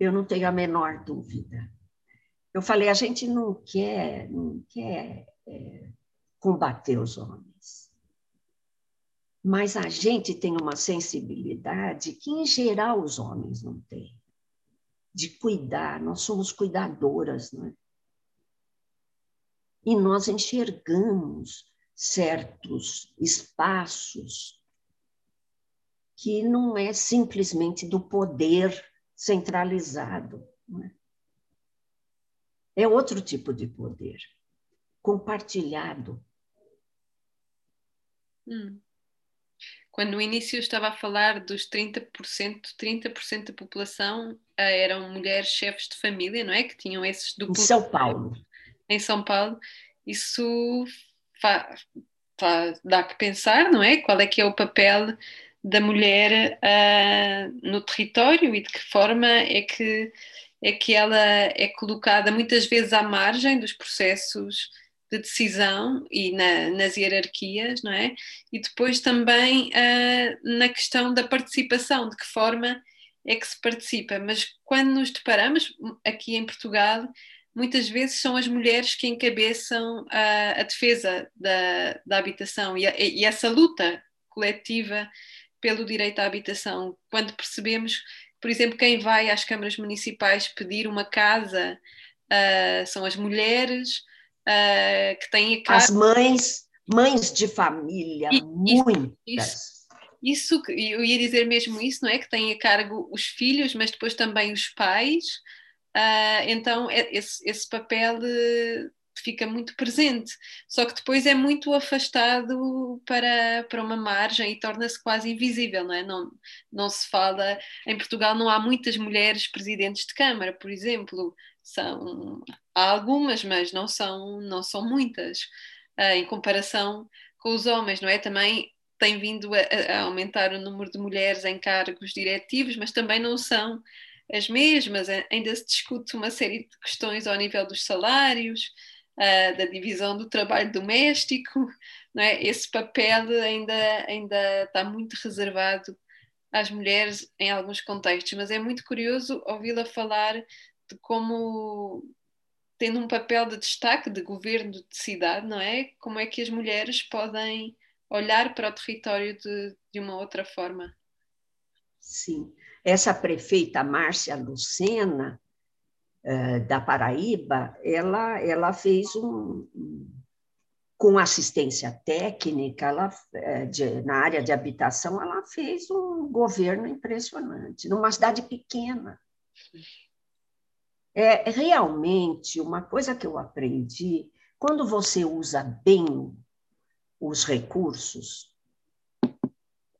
B: Eu não tenho a menor dúvida. Eu falei, a gente não quer, não quer é, combater os homens, mas a gente tem uma sensibilidade que, em geral, os homens não têm, de cuidar. Nós somos cuidadoras, não é? e nós enxergamos certos espaços que não é simplesmente do poder centralizado. É? é outro tipo de poder, compartilhado.
A: Hum. Quando no início eu estava a falar dos 30%, 30% da população eh, eram mulheres chefes de família, não é? Que tinham esses
B: duplos. Em São Paulo
A: em São Paulo, isso dá que pensar, não é? Qual é que é o papel da mulher uh, no território e de que forma é que, é que ela é colocada muitas vezes à margem dos processos de decisão e na, nas hierarquias, não é? E depois também uh, na questão da participação, de que forma é que se participa. Mas quando nos deparamos aqui em Portugal, muitas vezes são as mulheres que encabeçam a, a defesa da, da habitação e, a, e, essa luta coletiva pelo direito à habitação. Quando percebemos, por exemplo, quem vai às câmaras municipais pedir uma casa uh, são as mulheres uh, que têm a.
B: As mães, mães de família, e, muitas.
A: Isso, isso, eu ia dizer mesmo isso, não é? Que têm a cargo os filhos, mas depois também os pais. Uh, então é, esse, esse papel uh, fica muito presente, só que depois é muito afastado para, para uma margem e torna-se quase invisível, não é? Não, não se fala, em Portugal não há muitas mulheres presidentes de Câmara, por exemplo, são, há algumas, mas não são, não são muitas, uh, em comparação com os homens, não é? Também tem vindo a, a aumentar o número de mulheres em cargos diretivos, mas também não são as mesmas, ainda se discute uma série de questões ao nível dos salários, uh, da divisão do trabalho doméstico, não é? esse papel ainda, ainda está muito reservado às mulheres em alguns contextos, mas é muito curioso ouvi-la falar como, tendo um papel de destaque de governo de cidade, não é? Como é que as mulheres podem olhar para o território de, de uma outra forma.
B: Sim. Essa prefeita Márcia Lucena, eh, da Paraíba, ela, ela fez um, com assistência técnica, ela, eh, de, na área de habitação, ela fez um governo impressionante, numa cidade pequena. É realmente uma coisa que eu aprendi, quando você usa bem os recursos,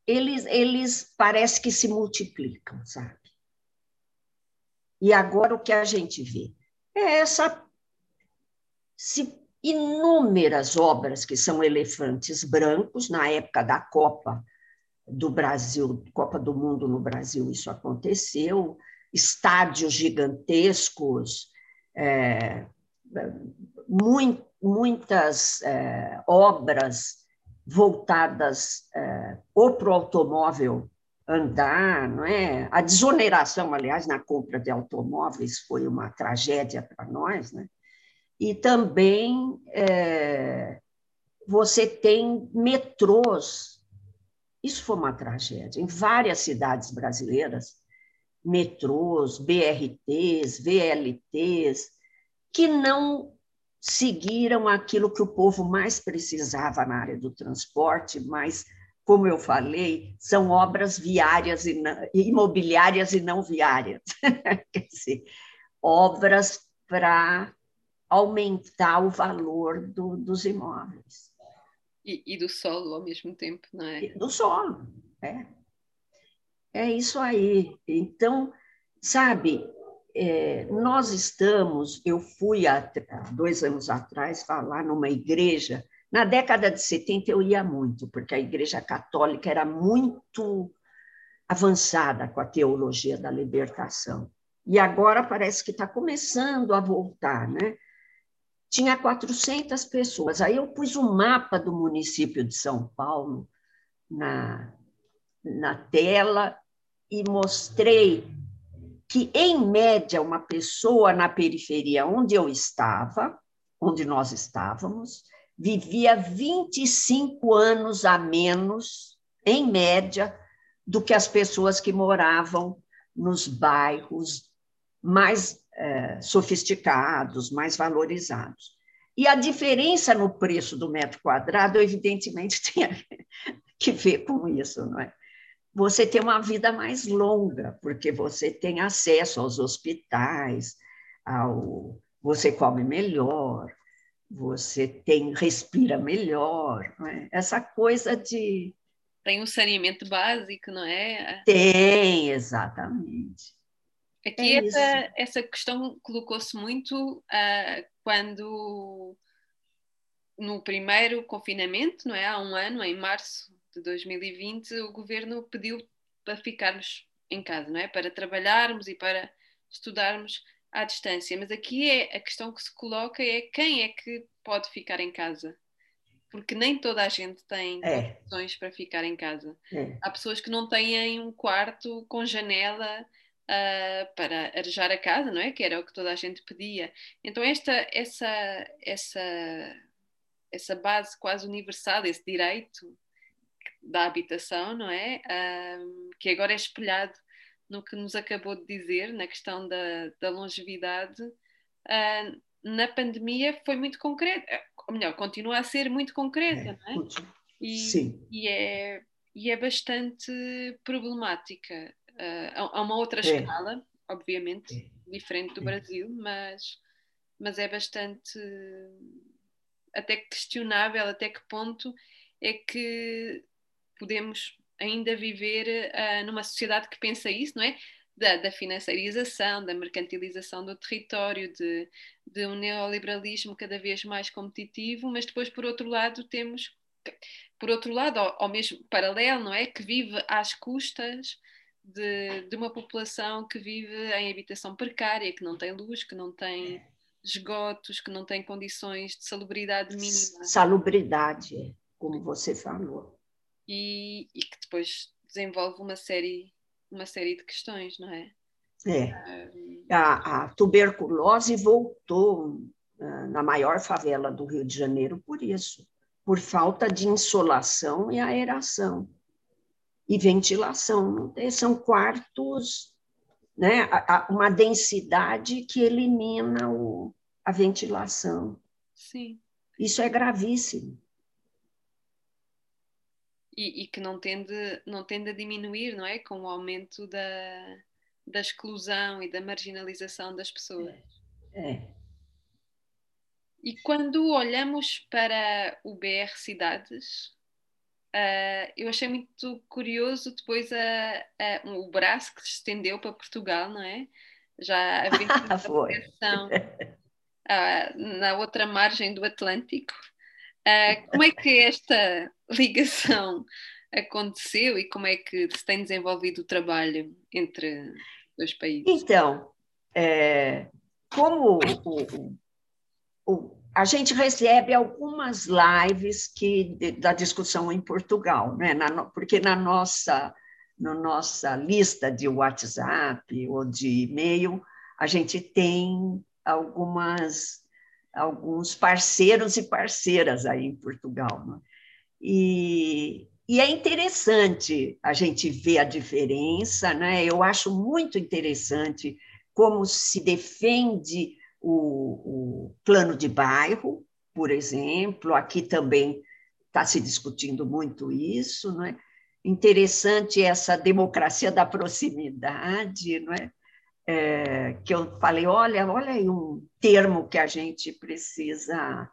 B: eles, eles parece que se multiplicam, sabe? E agora o que a gente vê é essa se inúmeras obras que são elefantes brancos, na época da Copa do Brasil, Copa do Mundo no Brasil, isso aconteceu, estádios gigantescos, é, muito, muitas é, obras voltadas é, ou para o automóvel andar, não é? A desoneração, aliás, na compra de automóveis foi uma tragédia para nós, né? E também é, você tem metrôs. Isso foi uma tragédia. Em várias cidades brasileiras, metrôs, BRTs, VLTs, que não seguiram aquilo que o povo mais precisava na área do transporte, mas, como eu falei, são obras viárias e não, imobiliárias e não viárias. Quer dizer, obras para aumentar o valor do, dos imóveis.
A: E, e, do solo ao mesmo tempo, não é?
B: E do solo, é. É isso aí. Então, sabe, é, nós estamos, eu fui há dois anos atrás falar numa igreja, na década de 70 eu ia muito, porque a igreja católica era muito avançada com a teologia da libertação. E agora parece que está começando a voltar, né? Tinha 400 pessoas. Aí eu pus um mapa do município de São Paulo na, na tela e mostrei que, em média, uma pessoa na periferia onde eu estava, onde nós estávamos, vivia 25 anos a menos, em média, do que as pessoas que moravam nos bairros mais é, sofisticados, mais valorizados. E a diferença no preço do metro quadrado, evidentemente, tem que ver com isso, não é? Você tem uma vida mais longa, porque você tem acesso aos hospitais, ao, você come melhor, você tem respira melhor, é? essa coisa de
A: tem um saneamento básico, não é?
B: Tem, exatamente.
A: Aqui é essa, essa questão colocou-se muito uh, quando no primeiro confinamento, não é? Há um ano, em março de 2020, o governo pediu para ficarmos em casa, não é? Para trabalharmos e para estudarmos à distância. Mas aqui é a questão que se coloca é quem é que pode ficar em casa? Porque nem toda a gente tem é. condições para ficar em casa. É. Há pessoas que não têm um quarto com janela uh, para arejar a casa, não é? Que era o que toda a gente pedia. Então esta, essa, essa, essa base quase universal, esse direito da habitação, não é? Um, que agora é espelhado no que nos acabou de dizer, na questão da, da longevidade, uh, na pandemia foi muito concreta, ou melhor, continua a ser muito concreta, é, não é? E, Sim. E é, e é bastante problemática. Uh, a, a, uma outra é. escala, obviamente, é. diferente do é. Brasil, mas, mas é bastante até questionável até que ponto é que podemos ainda viver uh, numa sociedade que pensa isso, não é? Da, da, financiarização, da mercantilização do território, de, de, um neoliberalismo cada vez mais competitivo, mas depois, por outro lado, temos, por outro lado, ao, ao mesmo paralelo, não é? Que vive às custas de, de, uma população que vive em habitação precária, que não tem luz, que não tem esgotos, que não tem condições de salubridade mínima.
B: Salubridade, como você falou
A: e, e, que depois desenvolve uma série, uma série de questões, não é?
B: É. A, a tuberculose voltou uh, na maior favela do Rio de Janeiro por isso, por falta de insolação e aeração e ventilação. São quartos, né, uma densidade que elimina o, a ventilação.
A: Sim.
B: Isso é gravíssimo.
A: E, e, que não tende, não tende a diminuir, não é? Com o aumento da, da exclusão e da marginalização das pessoas.
B: É. é.
A: E quando olhamos para o BR Cidades, uh, eu achei muito curioso depois a, a, o braço que se estendeu para Portugal, não é? Já havia uma uh, na outra margem do Atlântico. Uh, como é que esta ligação aconteceu e como é que se tem desenvolvido o trabalho entre dois países?
B: Então, é, como o, o, a gente recebe algumas lives que, da discussão em Portugal, né? Na, porque na nossa, na nossa lista de WhatsApp ou de e-mail, a gente tem algumas alguns parceiros e parceiras aí em Portugal. Né? E, e é interessante a gente ver a diferença, né? Eu acho muito interessante como se defende o, o plano de bairro, por exemplo. Aqui também está se discutindo muito isso, não é? Interessante essa democracia da proximidade, não é? é? que eu falei, olha, olha aí um termo que a gente precisa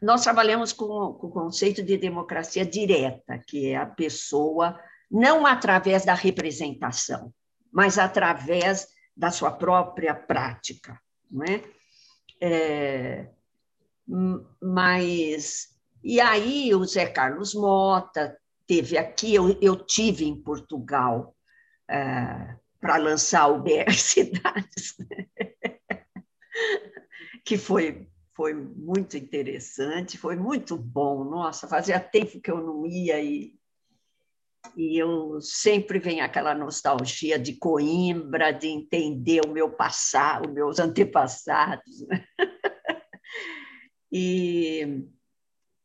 B: nós trabalhamos com, com o conceito de democracia direta, que é a pessoa, não através da representação, mas através da sua própria prática. Não é? é mas, e aí o Zé Carlos Mota teve aqui, eu, eu tive em Portugal é, para lançar o BR Cidades, que foi foi muito interessante, foi muito bom. Nossa, fazia tempo que eu não ia e, e eu sempre venho aquela nostalgia de Coimbra, de entender o meu passado, os meus antepassados. Né? e,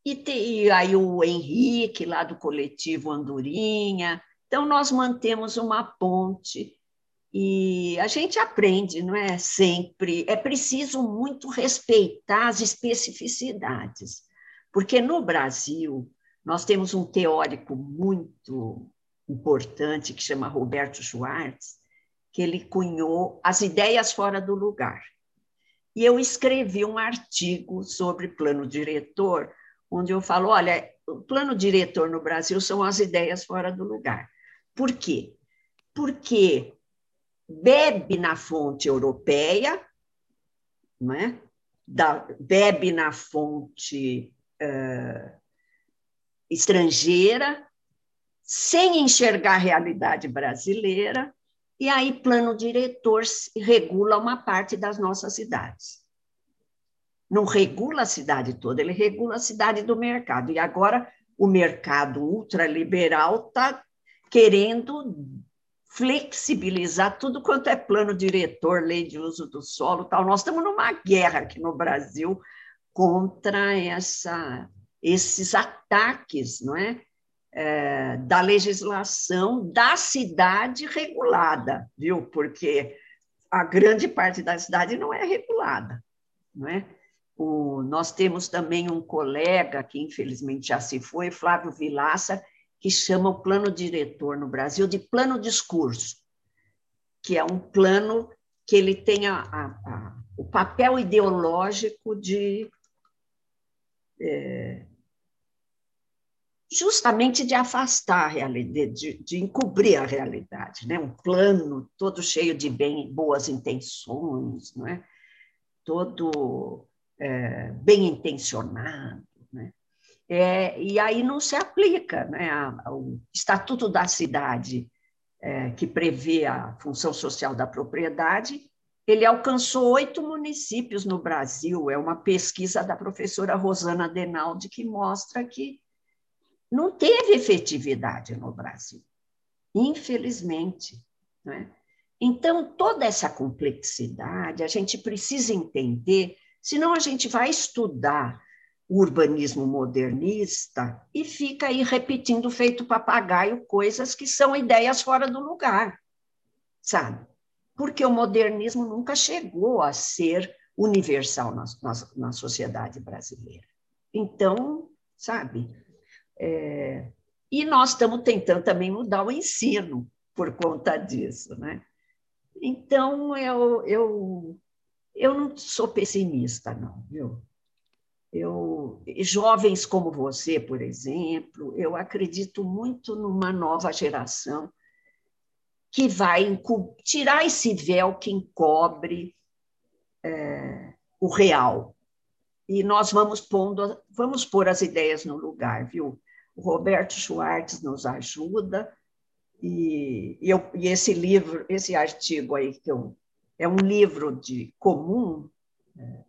B: e, te, e aí o Henrique, lá do coletivo Andorinha. Então, nós mantemos uma ponte e a gente aprende, não é sempre. É preciso muito respeitar as especificidades, porque no Brasil nós temos um teórico muito importante que chama Roberto Schwartz, que ele cunhou as ideias fora do lugar. E eu escrevi um artigo sobre plano diretor, onde eu falo: olha, o plano diretor no Brasil são as ideias fora do lugar. Por quê? Porque bebe na fonte europeia, não é? da, bebe na fonte uh, estrangeira, sem enxergar a realidade brasileira, e aí plano diretor regula uma parte das nossas cidades. Não regula a cidade toda, ele regula a cidade do mercado. E agora o mercado ultraliberal está querendo flexibilizar tudo quanto é plano diretor, lei de uso do solo, tal. Nós estamos numa guerra aqui no Brasil contra essa, esses ataques, não é? é? da legislação da cidade regulada, viu? Porque a grande parte da cidade não é regulada, não é? O, nós temos também um colega que infelizmente já se foi, Flávio Vilaça, que chama o plano diretor no Brasil de plano discurso, que é um plano que ele tem a, a, a, o papel ideológico de é, justamente de afastar a realidade, de, de, encobrir a realidade, né? Um plano todo cheio de bem, boas intenções, não é? Todo é, bem intencionado, né? É, e aí não se aplica né, o Estatuto da Cidade, é, que prevê a função social da propriedade, ele alcançou oito municípios no Brasil. É uma pesquisa da professora Rosana Denaldi que mostra que não teve efetividade no Brasil. infelizmente. Né? Então, toda essa complexidade a gente precisa entender, senão a gente vai estudar o urbanismo modernista e fica aí repetindo feito papagaio coisas que são ideias fora do lugar, sabe? Porque o modernismo nunca chegou a ser universal na, na, na sociedade brasileira. Então, sabe? É, e nós estamos tentando também mudar o ensino por conta disso, né? Então, eu, eu, eu não sou pessimista, não, viu? Eu, jovens como você, por exemplo, eu acredito muito numa nova geração que vai tirar esse véu que encobre é, o real. E nós vamos pondo, vamos pôr as ideias no lugar, viu? O Roberto Schwartz nos ajuda, e, e, eu, e esse livro, esse artigo aí, que eu, é um livro de comum, é,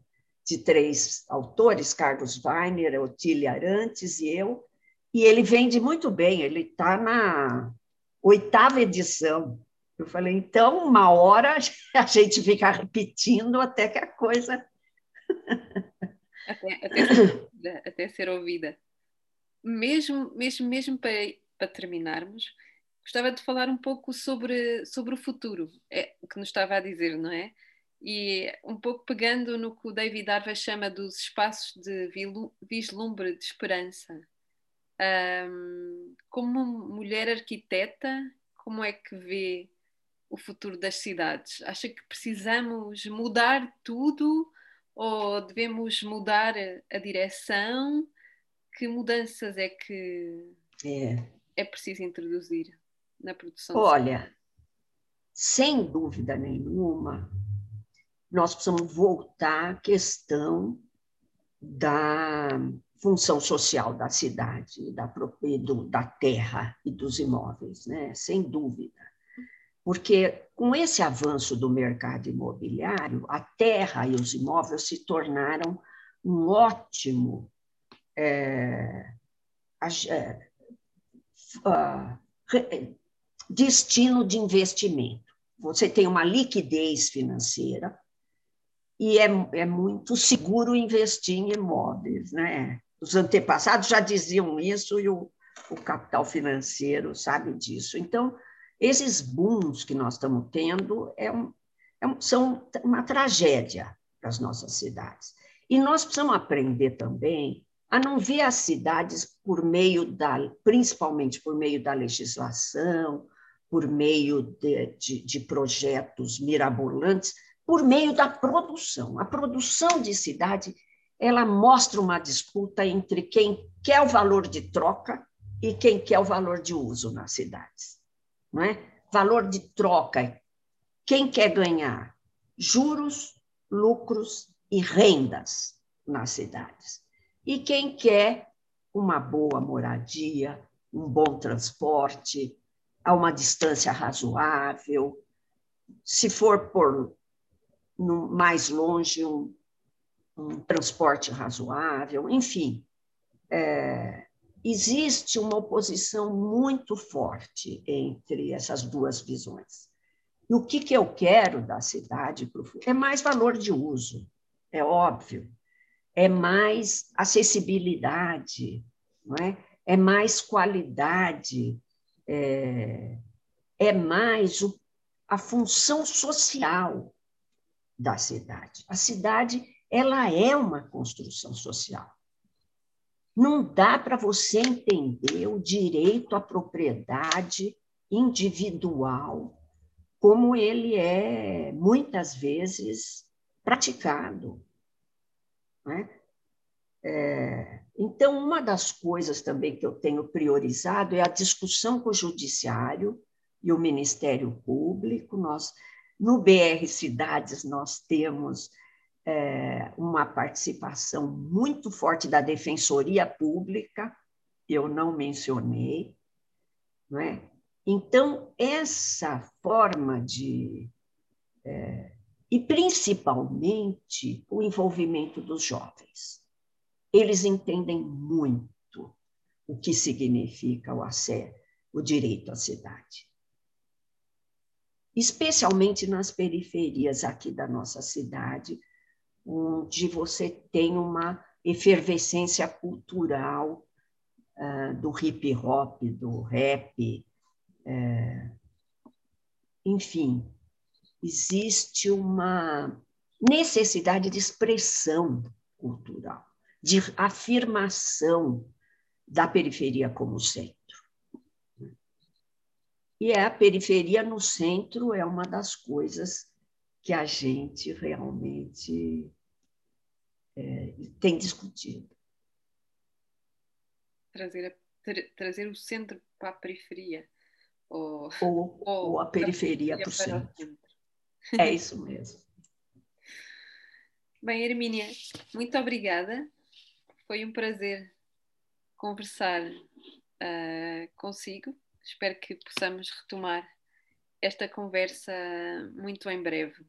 B: de três autores, Carlos Weiner, Otília Arantes e eu, e ele vende muito bem, ele está na oitava edição. Eu falei, então, uma hora a gente fica repetindo até que a coisa.
A: até, até, até, ser ouvida. Mesmo, mesmo, mesmo para, para terminarmos, gostava de falar um pouco sobre, sobre o futuro, é o que nos estava a dizer, não é? E um pouco pegando no que o David Arva chama dos espaços de vislumbre de esperança. Um, como mulher arquiteta, como é que vê o futuro das cidades? Acha que precisamos mudar tudo ou devemos mudar a direção? Que mudanças é que é, é preciso introduzir na produção?
B: Olha, sem dúvida nenhuma, nós precisamos voltar à questão da função social da cidade, da, da terra e dos imóveis, né? sem dúvida. Porque com esse avanço do mercado imobiliário, a terra e os imóveis se tornaram um ótimo é, é, destino de investimento. Você tem uma liquidez financeira, e é, é muito seguro investir em imóveis. Né? Os antepassados já diziam isso e o, o capital financeiro sabe disso. Então, esses booms que nós estamos tendo é um, é um, são uma tragédia para as nossas cidades. E nós precisamos aprender também a não ver as cidades por meio da, principalmente por meio da legislação, por meio de, de, de projetos mirabolantes, por meio da produção. A produção de cidade ela mostra uma disputa entre quem quer o valor de troca e quem quer o valor de uso nas cidades. Não é? Valor de troca, quem quer ganhar juros, lucros e rendas nas cidades. E quem quer uma boa moradia, um bom transporte, a uma distância razoável. Se for por no, mais longe um, um, transporte razoável, enfim. É, existe uma oposição muito forte entre essas duas visões. E o que, que eu quero da cidade para o futuro? É mais valor de uso, é óbvio. É mais acessibilidade, não é? é mais qualidade, é, é mais o, a função social da cidade. A cidade, ela é uma construção social. Não dá para você entender o direito à propriedade individual como ele é muitas vezes praticado. Né? É, então, uma das coisas também que eu tenho priorizado é a discussão com o Judiciário e o Ministério Público. Nós no BR Cidades, nós temos é, uma participação muito forte da Defensoria Pública, eu não mencionei, não é? Então, essa forma de. É, e principalmente o envolvimento dos jovens. Eles entendem muito o que significa o acesso, o direito à cidade. Especialmente nas periferias aqui da nossa cidade, onde você tem uma efervescência cultural uh, do hip hop, do rap, uh, enfim, existe uma necessidade de expressão cultural, de afirmação da periferia como centro. E é a periferia no centro é uma das coisas que a gente realmente é, tem discutido.
A: Trazer, a, tra, trazer o centro para a periferia.
B: Ou, ou, ou a periferia para o centro. centro. É isso mesmo.
A: Bem, Hermínia, muito obrigada. Foi um prazer conversar uh, consigo. Espero que possamos retomar esta conversa muito em breve.